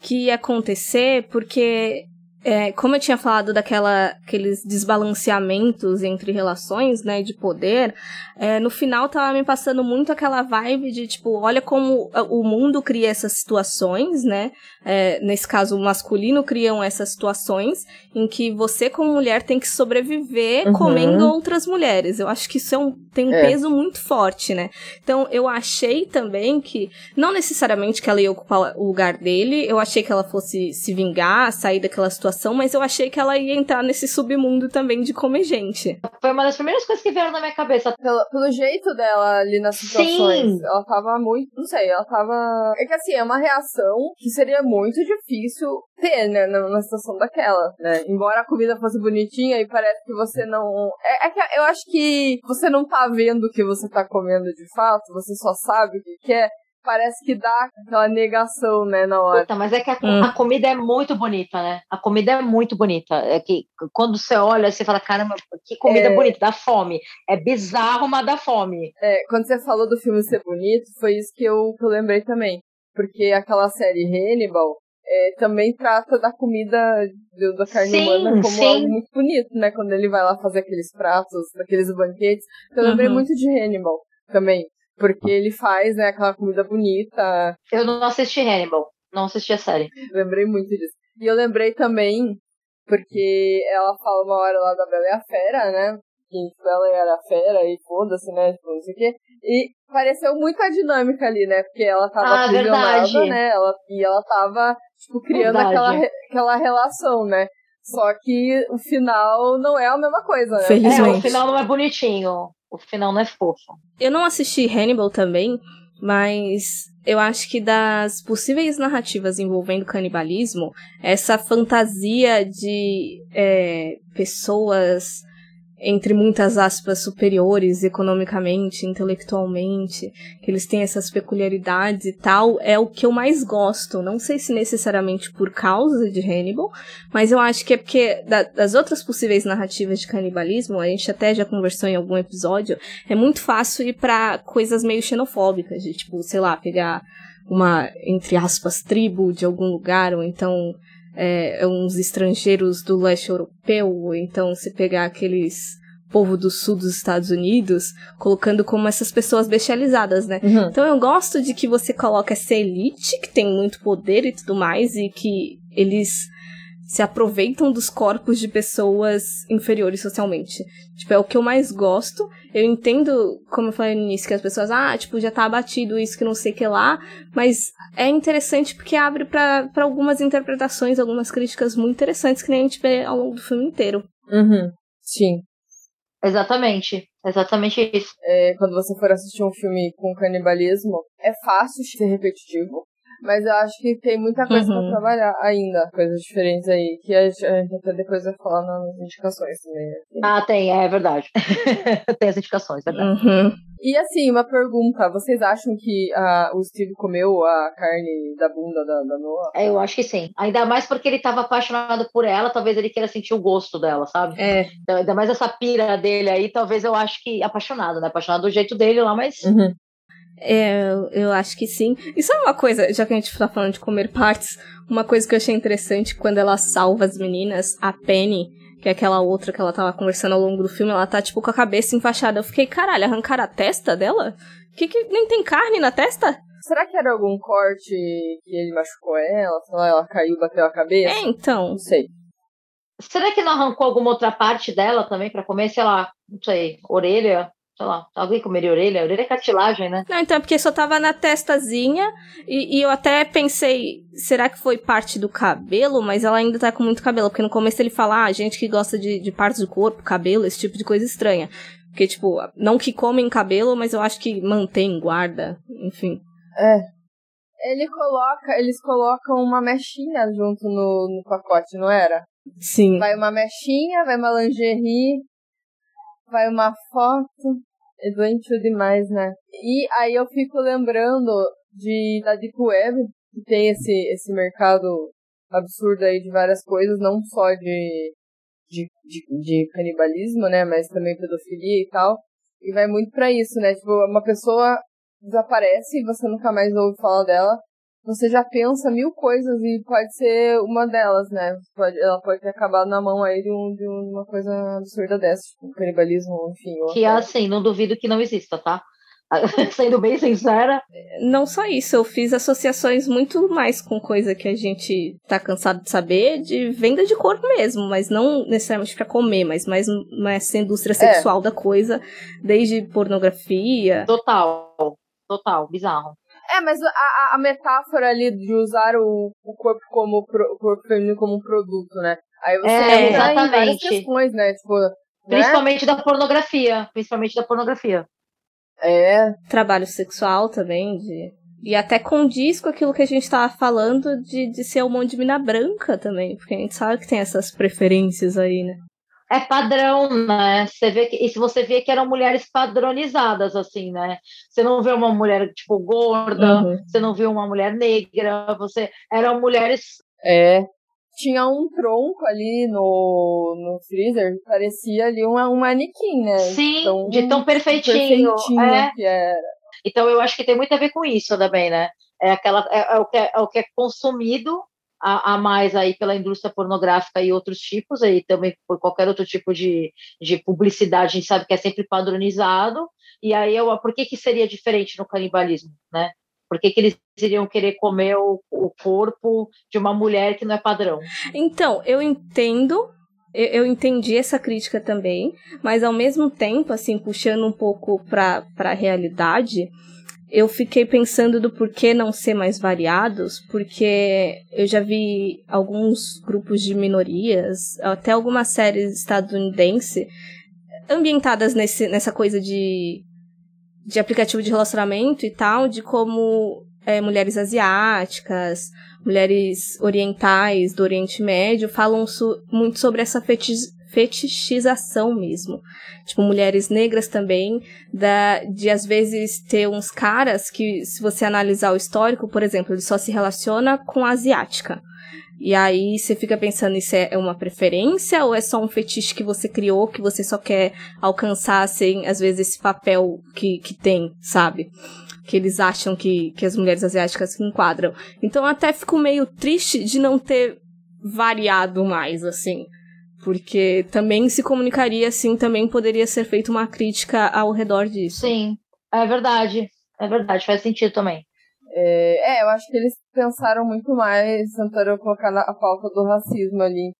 que ia acontecer, porque é, como eu tinha falado daquela aqueles desbalanceamentos entre relações, né, de poder, é, no final tava me passando muito aquela vibe de tipo, olha como o mundo cria essas situações, né? É, nesse caso, o masculino criam essas situações em que você como mulher tem que sobreviver uhum. comendo outras mulheres. Eu acho que isso é um, tem um é. peso muito forte, né? Então eu achei também que não necessariamente que ela ia ocupar o lugar dele, eu achei que ela fosse se vingar, sair daquela situação situação, mas eu achei que ela ia entrar nesse submundo também de comer gente. Foi uma das primeiras coisas que vieram na minha cabeça. Pelo, pelo jeito dela ali nas situações. Sim. Ela tava muito. Não sei, ela tava. É que assim, é uma reação que seria muito difícil ter, né, na, situação daquela, né? Embora a comida fosse bonitinha e parece que você não. É, é, que eu acho que você não tá vendo o que você tá comendo de fato, você só sabe o que quer. É parece que dá aquela negação, né, na hora. Puta, mas é que a, hum. a, comida é muito bonita, né? A comida é muito bonita. É que quando você olha, você fala, caramba, que comida é... bonita, dá fome. É bizarro, mas dá fome. É, quando você falou do filme ser bonito, foi isso que eu, que eu lembrei também. Porque aquela série Hannibal, é, também trata da comida do, da carne sim, humana como sim. algo muito bonito, né? Quando ele vai lá fazer aqueles pratos, aqueles banquetes. Eu lembrei uhum. muito de Hannibal também. Porque ele faz, né, aquela comida bonita. Eu não assisti Hannibal. Não assisti a série. Lembrei muito disso. E eu lembrei também, porque ela fala uma hora lá da Bela e a Fera, né? Que Bela era a fera e foda-se, né? Tipo, não sei o quê. E pareceu muito a dinâmica ali, né? Porque ela tava ah, aprisionada, né? Ela, e ela tava, tipo, criando aquela, aquela relação, né? Só que o final não é a mesma coisa, né? Felizmente. É, o final não é bonitinho o final não é fofo. Eu não assisti Hannibal também, mas eu acho que das possíveis narrativas envolvendo canibalismo, essa fantasia de é, pessoas entre muitas aspas, superiores economicamente, intelectualmente, que eles têm essas peculiaridades e tal, é o que eu mais gosto. Não sei se necessariamente por causa de Hannibal, mas eu acho que é porque da, das outras possíveis narrativas de canibalismo, a gente até já conversou em algum episódio, é muito fácil ir para coisas meio xenofóbicas, de tipo, sei lá, pegar uma, entre aspas, tribo de algum lugar, ou então é, uns estrangeiros do leste europeu, ou então se pegar aqueles povo do sul dos Estados Unidos, colocando como essas pessoas bestializadas, né? Uhum. Então eu gosto de que você coloca essa elite que tem muito poder e tudo mais, e que eles se aproveitam dos corpos de pessoas inferiores socialmente. Tipo, é o que eu mais gosto. Eu entendo, como eu falei no início, que as pessoas, ah, tipo, já tá abatido isso que não sei o que lá, mas é interessante porque abre para algumas interpretações, algumas críticas muito interessantes que nem a gente vê ao longo do filme inteiro. Uhum. Sim. Exatamente. Exatamente isso. É, quando você for assistir um filme com canibalismo, é fácil ser repetitivo. Mas eu acho que tem muita coisa uhum. pra trabalhar ainda. Coisas diferentes aí. Que a gente, a gente até depois vai falar nas indicações também. Assim. Ah, tem, é verdade. [LAUGHS] tem as indicações, é verdade. Uhum. E assim, uma pergunta. Vocês acham que uh, o Steve comeu a carne da bunda da, da Noah? É, eu acho que sim. Ainda mais porque ele tava apaixonado por ela, talvez ele queira sentir o gosto dela, sabe? É. Então, ainda mais essa pira dele aí, talvez eu acho que apaixonado, né? Apaixonado do jeito dele lá, mas. Uhum. É, eu acho que sim. E sabe uma coisa, já que a gente tá falando de comer partes, uma coisa que eu achei interessante quando ela salva as meninas, a Penny, que é aquela outra que ela tava conversando ao longo do filme, ela tá tipo com a cabeça enfaixada. Eu fiquei, caralho, arrancaram a testa dela? Que que nem tem carne na testa? Será que era algum corte que ele machucou ela? Sei lá, ela caiu, bateu a cabeça? É, então. Não sei. Será que não arrancou alguma outra parte dela também para comer, sei lá, não sei, orelha? Sei lá, alguém comeria orelha? Orelha é cartilagem, né? Não, então, é porque só tava na testazinha e, e, eu até pensei, será que foi parte do cabelo? Mas ela ainda tá com muito cabelo, porque no começo ele fala, ah, gente que gosta de, de partes do corpo, cabelo, esse tipo de coisa estranha. Porque, tipo, não que comem cabelo, mas eu acho que mantém, guarda, enfim. É. Ele coloca, eles colocam uma mechinha junto no, no pacote, não era? Sim. Vai uma mechinha, vai uma lingerie, vai uma foto, é doentio demais, né? E aí eu fico lembrando de da Deep Web, que tem esse, esse mercado absurdo aí de várias coisas, não só de, de, de, de canibalismo, né? Mas também pedofilia e tal. E vai muito para isso, né? Tipo, uma pessoa desaparece e você nunca mais ouve falar dela. Você já pensa mil coisas e pode ser uma delas, né? Pode, ela pode ter acabado na mão aí de, um, de uma coisa absurda dessa, tipo, canibalismo, enfim. Que assim, não duvido que não exista, tá? [LAUGHS] Sendo bem sincera. Não só isso, eu fiz associações muito mais com coisa que a gente tá cansado de saber, de venda de corpo mesmo, mas não necessariamente para comer, mas mais nessa indústria é. sexual é. da coisa, desde pornografia. Total, total, bizarro. É, mas a, a metáfora ali de usar o, o corpo como pro, o corpo feminino como um produto, né? Aí você é, exatamente. em várias questões, né? Tipo, né? principalmente né? da pornografia, principalmente da pornografia. É. Trabalho sexual também, de e até condiz com aquilo que a gente tava falando de, de ser um monte de mina branca também, porque a gente sabe que tem essas preferências aí, né? É padrão, né? Você vê que, e se você vê que eram mulheres padronizadas, assim, né? Você não vê uma mulher, tipo, gorda, uhum. você não vê uma mulher negra, você... Eram mulheres... É, tinha um tronco ali no, no freezer, parecia ali uma, um manequim, né? Sim, tão, de tão perfeitinho. perfeitinho é. que era. Então eu acho que tem muito a ver com isso também, né? É, aquela, é, é o, que é, é o que é consumido a, a, mais aí pela indústria pornográfica e outros tipos, aí também por qualquer outro tipo de, de publicidade, a gente sabe que é sempre padronizado, e aí eu, por que, que seria diferente no canibalismo, né? Por que, que eles iriam querer comer o, o corpo de uma mulher que não é padrão? Então, eu entendo eu, entendi essa crítica também, mas ao mesmo tempo, assim, puxando um pouco para a realidade, eu fiquei pensando do porquê não ser mais variados, porque eu já vi alguns grupos de minorias, até algumas séries estadunidenses, ambientadas nesse, nessa coisa de, de aplicativo de relacionamento e tal, de como é, mulheres asiáticas, mulheres orientais do Oriente Médio falam muito sobre essa fetichização fetichização mesmo. Tipo, mulheres negras também, da, de às vezes ter uns caras que, se você analisar o histórico, por exemplo, ele só se relaciona com a asiática. E aí você fica pensando, isso é uma preferência ou é só um fetiche que você criou, que você só quer alcançar, assim, às vezes, esse papel que, que tem, sabe? Que eles acham que, que as mulheres asiáticas se enquadram. Então até fico meio triste de não ter variado mais, assim porque também se comunicaria assim, também poderia ser feita uma crítica ao redor disso. Sim, é verdade, é verdade, faz sentido também. É, é eu acho que eles pensaram muito mais, tentaram colocar a pauta do racismo ali,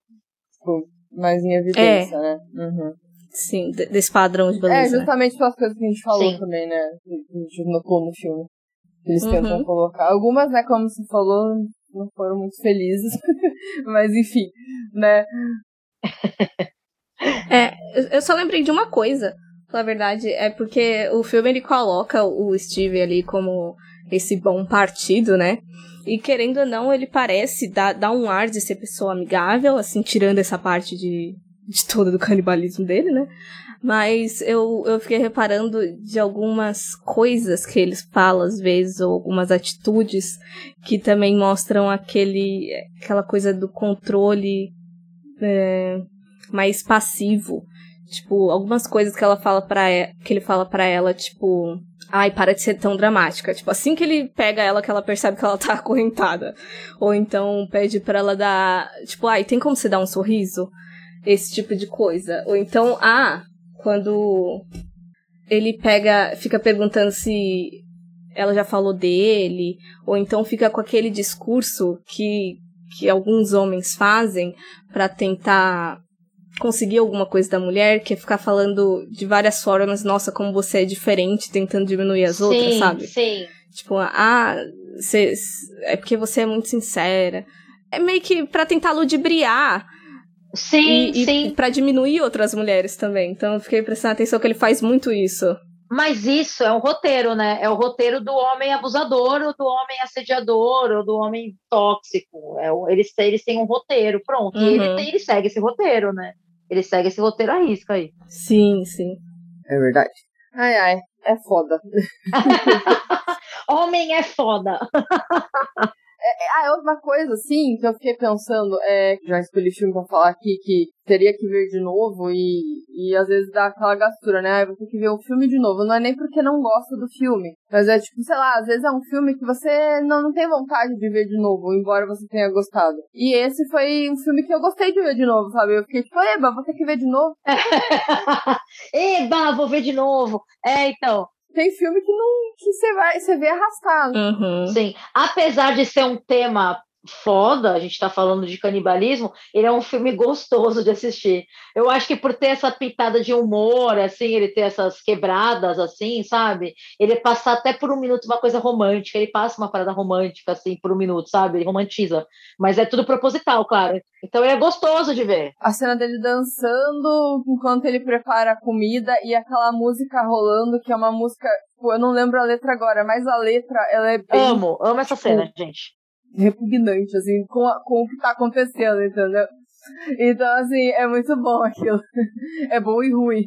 tipo, mais em evidência, é. né? Uhum. Sim, desse padrão de beleza. É, justamente pelas coisas que a gente falou Sim. também, né? Que a gente notou no filme. Eles uhum. tentam colocar. Algumas, né, como você falou, não foram muito felizes. [LAUGHS] Mas enfim, né? É, eu só lembrei de uma coisa, na verdade, é porque o filme ele coloca o Steve ali como esse bom partido, né? E querendo ou não, ele parece dar, dar um ar de ser pessoa amigável, assim, tirando essa parte de, de toda do canibalismo dele, né? Mas eu, eu fiquei reparando de algumas coisas que eles falam às vezes, ou algumas atitudes que também mostram aquele, aquela coisa do controle é, mais passivo. Tipo, algumas coisas que ela fala para que ele fala para ela, tipo, ai, para de ser tão dramática. Tipo, assim que ele pega ela que ela percebe que ela tá [LAUGHS] acorrentada. Ou então pede para ela dar, tipo, ai, tem como você dar um sorriso? Esse tipo de coisa. Ou então, ah, quando ele pega, fica perguntando se ela já falou dele, ou então fica com aquele discurso que que alguns homens fazem para tentar conseguir alguma coisa da mulher, que é ficar falando de várias formas, nossa, como você é diferente, tentando diminuir as sim, outras, sabe? Sim. Tipo, ah, cê, é porque você é muito sincera. É meio que para tentar ludibriar. Sim, e, sim. E pra diminuir outras mulheres também. Então eu fiquei prestando atenção que ele faz muito isso. Mas isso é um roteiro, né? É o roteiro do homem abusador, ou do homem assediador, ou do homem tóxico. É, eles, eles têm um roteiro, pronto. Uhum. E ele, uhum. tem, ele segue esse roteiro, né? Ele segue esse roteiro à risca aí. Sim, sim. É verdade. Ai, ai, é foda. [LAUGHS] [LAUGHS] homem é foda. [LAUGHS] ah, é outra coisa, assim, que eu fiquei pensando, é, já escolhi filme pra falar aqui, que teria que ver de novo e, e às vezes dá aquela gastura, né? Ah, vou ter que ver o filme de novo. Não é nem porque não gosta do filme, mas é tipo, sei lá, às vezes é um filme que você não, não tem vontade de ver de novo, embora você tenha gostado. E esse foi um filme que eu gostei de ver de novo, sabe? Eu fiquei tipo, eba, vou ter que ver de novo. [LAUGHS] eba, vou ver de novo. É, então, tem filme que não que você vai você vê arrastado. Uhum. Sim, apesar de ser um tema foda, a gente está falando de canibalismo, ele é um filme gostoso de assistir. Eu acho que por ter essa pitada de humor, assim, ele ter essas quebradas, assim, sabe? Ele passa até por um minuto uma coisa romântica, ele passa uma parada romântica, assim, por um minuto, sabe? Ele romantiza. Mas é tudo proposital, claro. Então ele é gostoso de ver. A cena dele dançando enquanto ele prepara a comida e aquela música rolando, que é uma música, tipo, eu não lembro a letra agora, mas a letra, ela é bem... Amo, amo essa tipo, cena, gente repugnante, assim, com, a, com o que tá acontecendo, entendeu? Então, assim, é muito bom aquilo. [LAUGHS] é bom e ruim.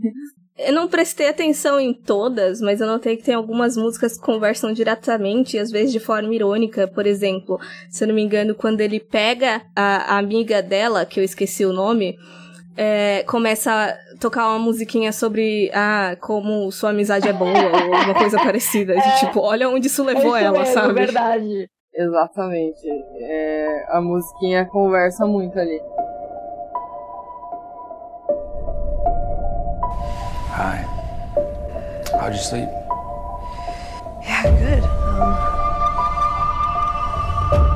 Eu não prestei atenção em todas, mas eu notei que tem algumas músicas que conversam diretamente, às vezes de forma irônica. Por exemplo, se eu não me engano, quando ele pega a, a amiga dela, que eu esqueci o nome, é, começa a tocar uma musiquinha sobre ah, como sua amizade é boa, ou alguma coisa parecida. De, [LAUGHS] tipo, olha onde isso levou é isso ela, mesmo, sabe? verdade. Exatamente. É, a musiquinha conversa muito ali. Hi. How'd you sleep? Yeah, good. Um,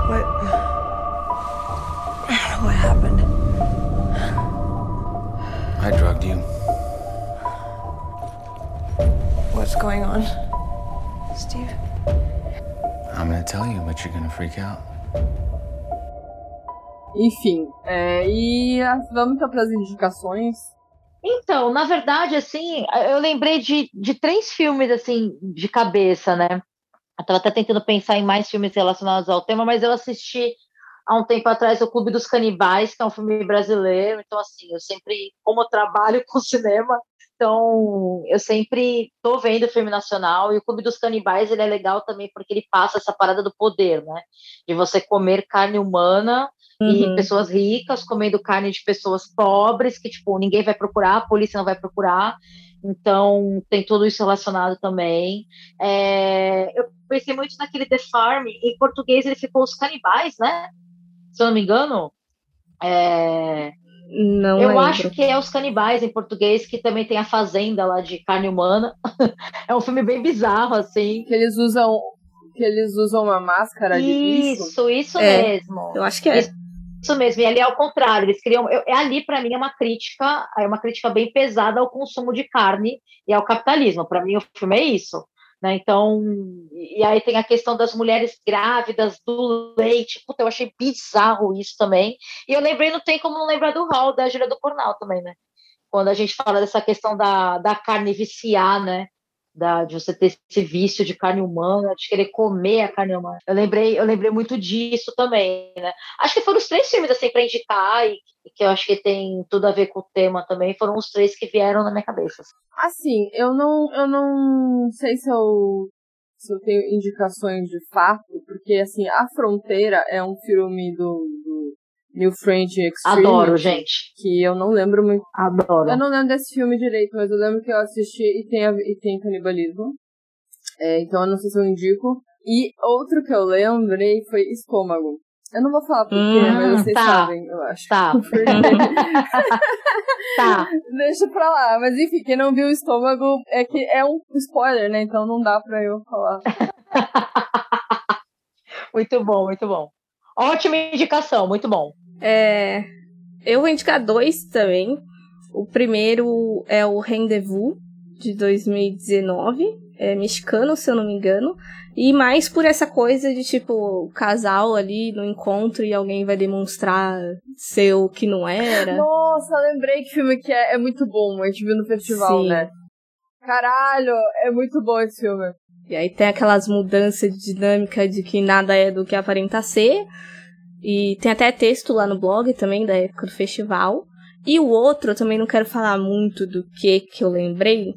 what? I don't know what happened. I drugged you. What's going on, gonna freak out. Enfim, é, e vamos então para as indicações. Então, na verdade, assim, eu lembrei de, de três filmes, assim, de cabeça, né? Eu tava até tentando pensar em mais filmes relacionados ao tema, mas eu assisti há um tempo atrás o Clube dos Canibais, que é um filme brasileiro. Então, assim, eu sempre, como eu trabalho [LAUGHS] com cinema, então eu sempre tô vendo filme nacional e o Clube dos Canibais ele é legal também porque ele passa essa parada do poder, né? De você comer carne humana uhum. e pessoas ricas comendo carne de pessoas pobres que tipo ninguém vai procurar, a polícia não vai procurar. Então tem tudo isso relacionado também. É, eu pensei muito naquele The Farm. Em português ele ficou os canibais, né? Se eu não me engano. É, não Eu lembro. acho que é Os Canibais em português, que também tem a Fazenda lá de carne humana. [LAUGHS] é um filme bem bizarro, assim. Que eles usam. Que eles usam uma máscara de. Isso, isso É. mesmo. Eu acho que é. Isso, isso mesmo. E ali é ao contrário. Eles criam. eu- é ali, para mim, é uma crítica, é uma crítica bem pesada ao consumo de carne e ao capitalismo. Para mim, o filme é isso. Né? Então, e aí tem a questão das mulheres grávidas, do leite. Puta, eu achei bizarro isso também. E eu lembrei, não tem como não lembrar do Hall, da Júlia do Cornal também, né? Quando a gente fala dessa questão da, da carne viciar, né? Da, de você ter esse vício de carne humana, de querer comer a carne humana. Eu lembrei, eu lembrei muito disso também, né? Acho que foram os três filmes assim para indicar e, e que eu acho que tem tudo a ver com o tema também. Foram os três que vieram na minha cabeça. Assim, eu não, eu não sei se eu, se eu tenho indicações de fato, porque assim, A Fronteira é um filme do, do New French Extreme. Adoro, gente. Que eu não lembro muito. Adoro. Eu não lembro desse filme direito, mas eu lembro que eu assisti e tem, e tem canibalismo. É, então eu não sei se eu indico. E outro que eu lembrei foi Estômago. Eu não vou falar porquê, Hum, mas vocês tá. sabem, eu acho. Tá, [LAUGHS] tá. Deixa pra lá. Mas enfim, quem não viu o estômago é que é um spoiler, né? Então não dá pra eu falar. [LAUGHS] Muito bom, muito bom. Ótima indicação, muito bom. É, eu vou indicar dois também. O primeiro é o Rendezvous, de 2019. É mexicano, se eu não me engano. E mais por essa coisa de, tipo, o casal ali no encontro e alguém vai demonstrar ser o que não era. Nossa, lembrei que filme que é. É muito bom. A gente viu no festival, Sim. né? Caralho, é muito bom esse filme. E aí tem aquelas mudanças de dinâmica de que nada é do que aparenta ser. E tem até texto lá no blog também da época do festival. E o outro, eu também não quero falar muito do que que eu lembrei,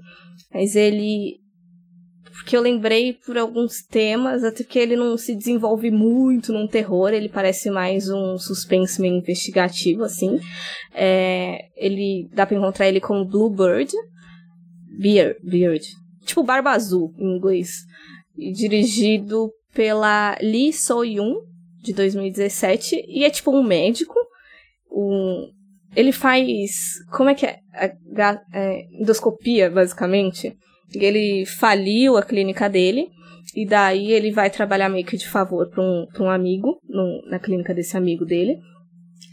mas ele porque eu lembrei por alguns temas, até que ele não se desenvolve muito num terror, ele parece mais um suspense meio investigativo, assim. É, ele dá pra encontrar ele como Bluebird, Beard, Beard, tipo Barba Azul em inglês, dirigido pela Lee So-yoon, de 2017, e é tipo um médico, um, ele faz, como é que é? é endoscopia, basicamente. Ele faliu a clínica dele, e daí ele vai trabalhar meio que de favor para um, pra um amigo, na clínica desse amigo dele.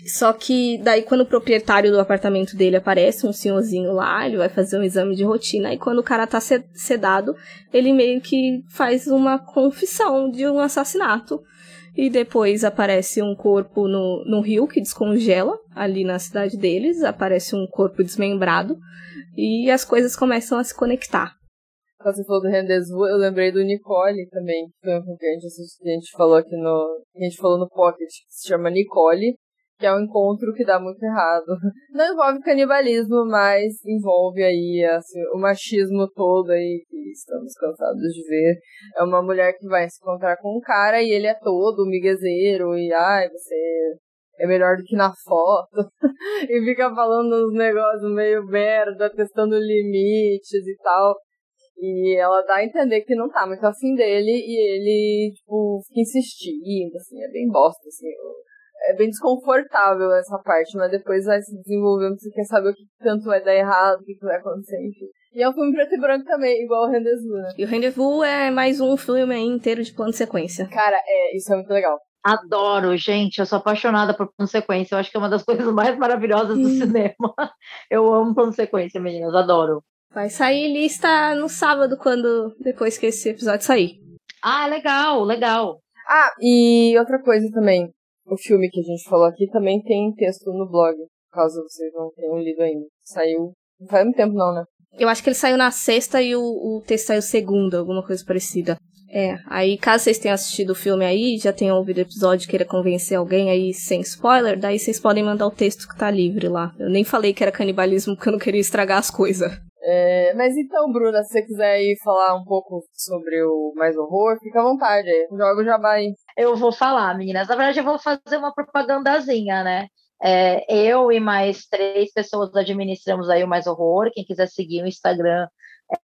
Só que daí quando o proprietário do apartamento dele aparece, um senhorzinho lá, ele vai fazer um exame de rotina, e quando o cara tá sedado, ele meio que faz uma confissão de um assassinato. E depois aparece um corpo no, no rio que descongela, ali na cidade deles, aparece um corpo desmembrado, e as coisas começam a se conectar. Você falou do Rendezvous, eu lembrei do Nicole também, que foi um que a gente, a gente falou aqui no. a gente falou no Pocket, que se chama Nicole, que é um encontro que dá muito errado. Não envolve canibalismo, mas envolve aí assim, o machismo todo aí que estamos cansados de ver. É uma mulher que vai se encontrar com um cara e ele é todo miguezeiro e ai, você é melhor do que na foto. [LAUGHS] e fica falando uns negócios meio merda, testando limites e tal. E ela dá a entender que não tá muito afim dele e ele, tipo, fica insistindo, assim, é bem bosta, assim. É bem desconfortável essa parte, mas depois vai se desenvolvendo, você quer saber o que tanto vai dar errado, o que, vai acontecer, enfim. E é um filme preto e branco também, igual o Rendezvous, né? E o Rendezvous é mais um filme inteiro de plano de sequência. Cara, é, isso é muito legal. Adoro, gente. Eu sou apaixonada por plano sequência. Eu acho que é uma das [LAUGHS] coisas mais maravilhosas do cinema. Eu amo plano sequência, meninas. Adoro. Vai sair lista no sábado, quando depois que esse episódio sair. Ah, legal, legal. Ah, e outra coisa também. O filme que a gente falou aqui também tem texto no blog, caso vocês não tenham lido ainda. Saiu. Não faz muito tempo, não, né? Eu acho que ele saiu na sexta e o, o texto saiu segunda, alguma coisa parecida. É, aí caso vocês tenham assistido o filme aí, já tenham ouvido o episódio, queira convencer alguém aí sem spoiler, daí vocês podem mandar o texto que tá livre lá. Eu nem falei que era canibalismo porque eu não queria estragar as coisas. É, mas então, Bruna, se você quiser ir falar um pouco sobre o Mais Horror, fica à vontade aí. Joga o jabá aí. Eu vou falar, meninas. Na verdade, eu vou fazer uma propagandazinha, né? É, eu e mais três pessoas administramos aí o Mais Horror. Quem quiser seguir o Instagram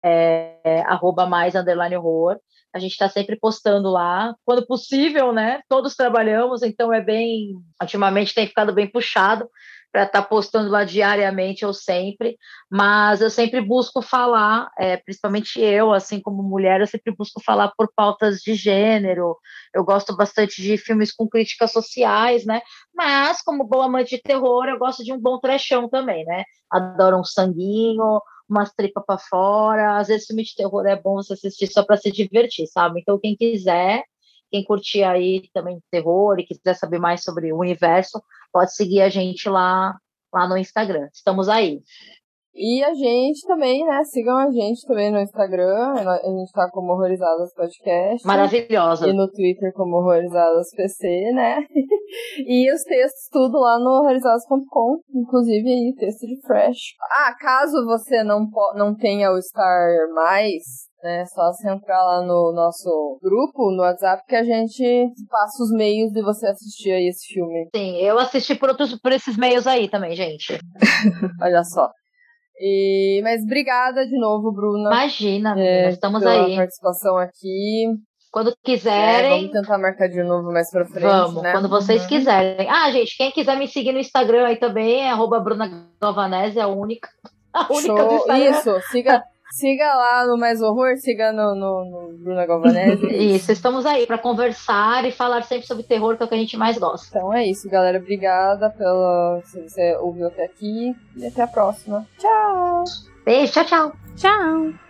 é, é mais underline horror. A gente está sempre postando lá, quando possível, né? Todos trabalhamos, então é bem. Ultimamente tem ficado bem puxado, para estar tá postando lá diariamente ou sempre, mas eu sempre busco falar, é, principalmente eu, assim como mulher, eu sempre busco falar por pautas de gênero. Eu gosto bastante de filmes com críticas sociais, né? Mas, como boa amante de terror, eu gosto de um bom trechão também, né? Adoro um sanguinho, umas tripas para fora. Às vezes, filme de terror é bom você assistir só para se divertir, sabe? Então, quem quiser quem curtir aí também terror e quiser saber mais sobre o universo, pode seguir a gente lá, lá no Instagram. Estamos aí. E a gente também, né? Sigam a gente também no Instagram. A gente tá como Horrorizadas Podcast. Maravilhosa. E no Twitter como Horrorizadas PC, né? [LAUGHS] e os textos tudo lá no horrorizadas.com. Inclusive aí, texto de Fresh. Ah, caso você não, não tenha o Star Mais, né? Só você entrar lá no nosso grupo, no WhatsApp, que a gente passa os meios de você assistir aí esse filme. Sim, eu assisti por, outros, por esses meios aí também, gente. [LAUGHS] Olha só. E, mas obrigada de novo, Bruna. Imagina, é, estamos pela aí. participação aqui. Quando quiserem. É, vamos tentar marcar de novo mais pra frente. Vamos, né? quando vocês uhum. quiserem. Ah, gente, quem quiser me seguir no Instagram aí também é Bruna Galvanese, é a única. A única Show. do Instagram. Isso, siga. Siga lá no Mais Horror, siga no, no, no Bruna Galvanese. [LAUGHS] isso, estamos aí para conversar e falar sempre sobre terror, que é o que a gente mais gosta. Então é isso, galera. Obrigada pela. Se você ouviu até aqui. E até a próxima. Tchau! Beijo, tchau, tchau. Tchau!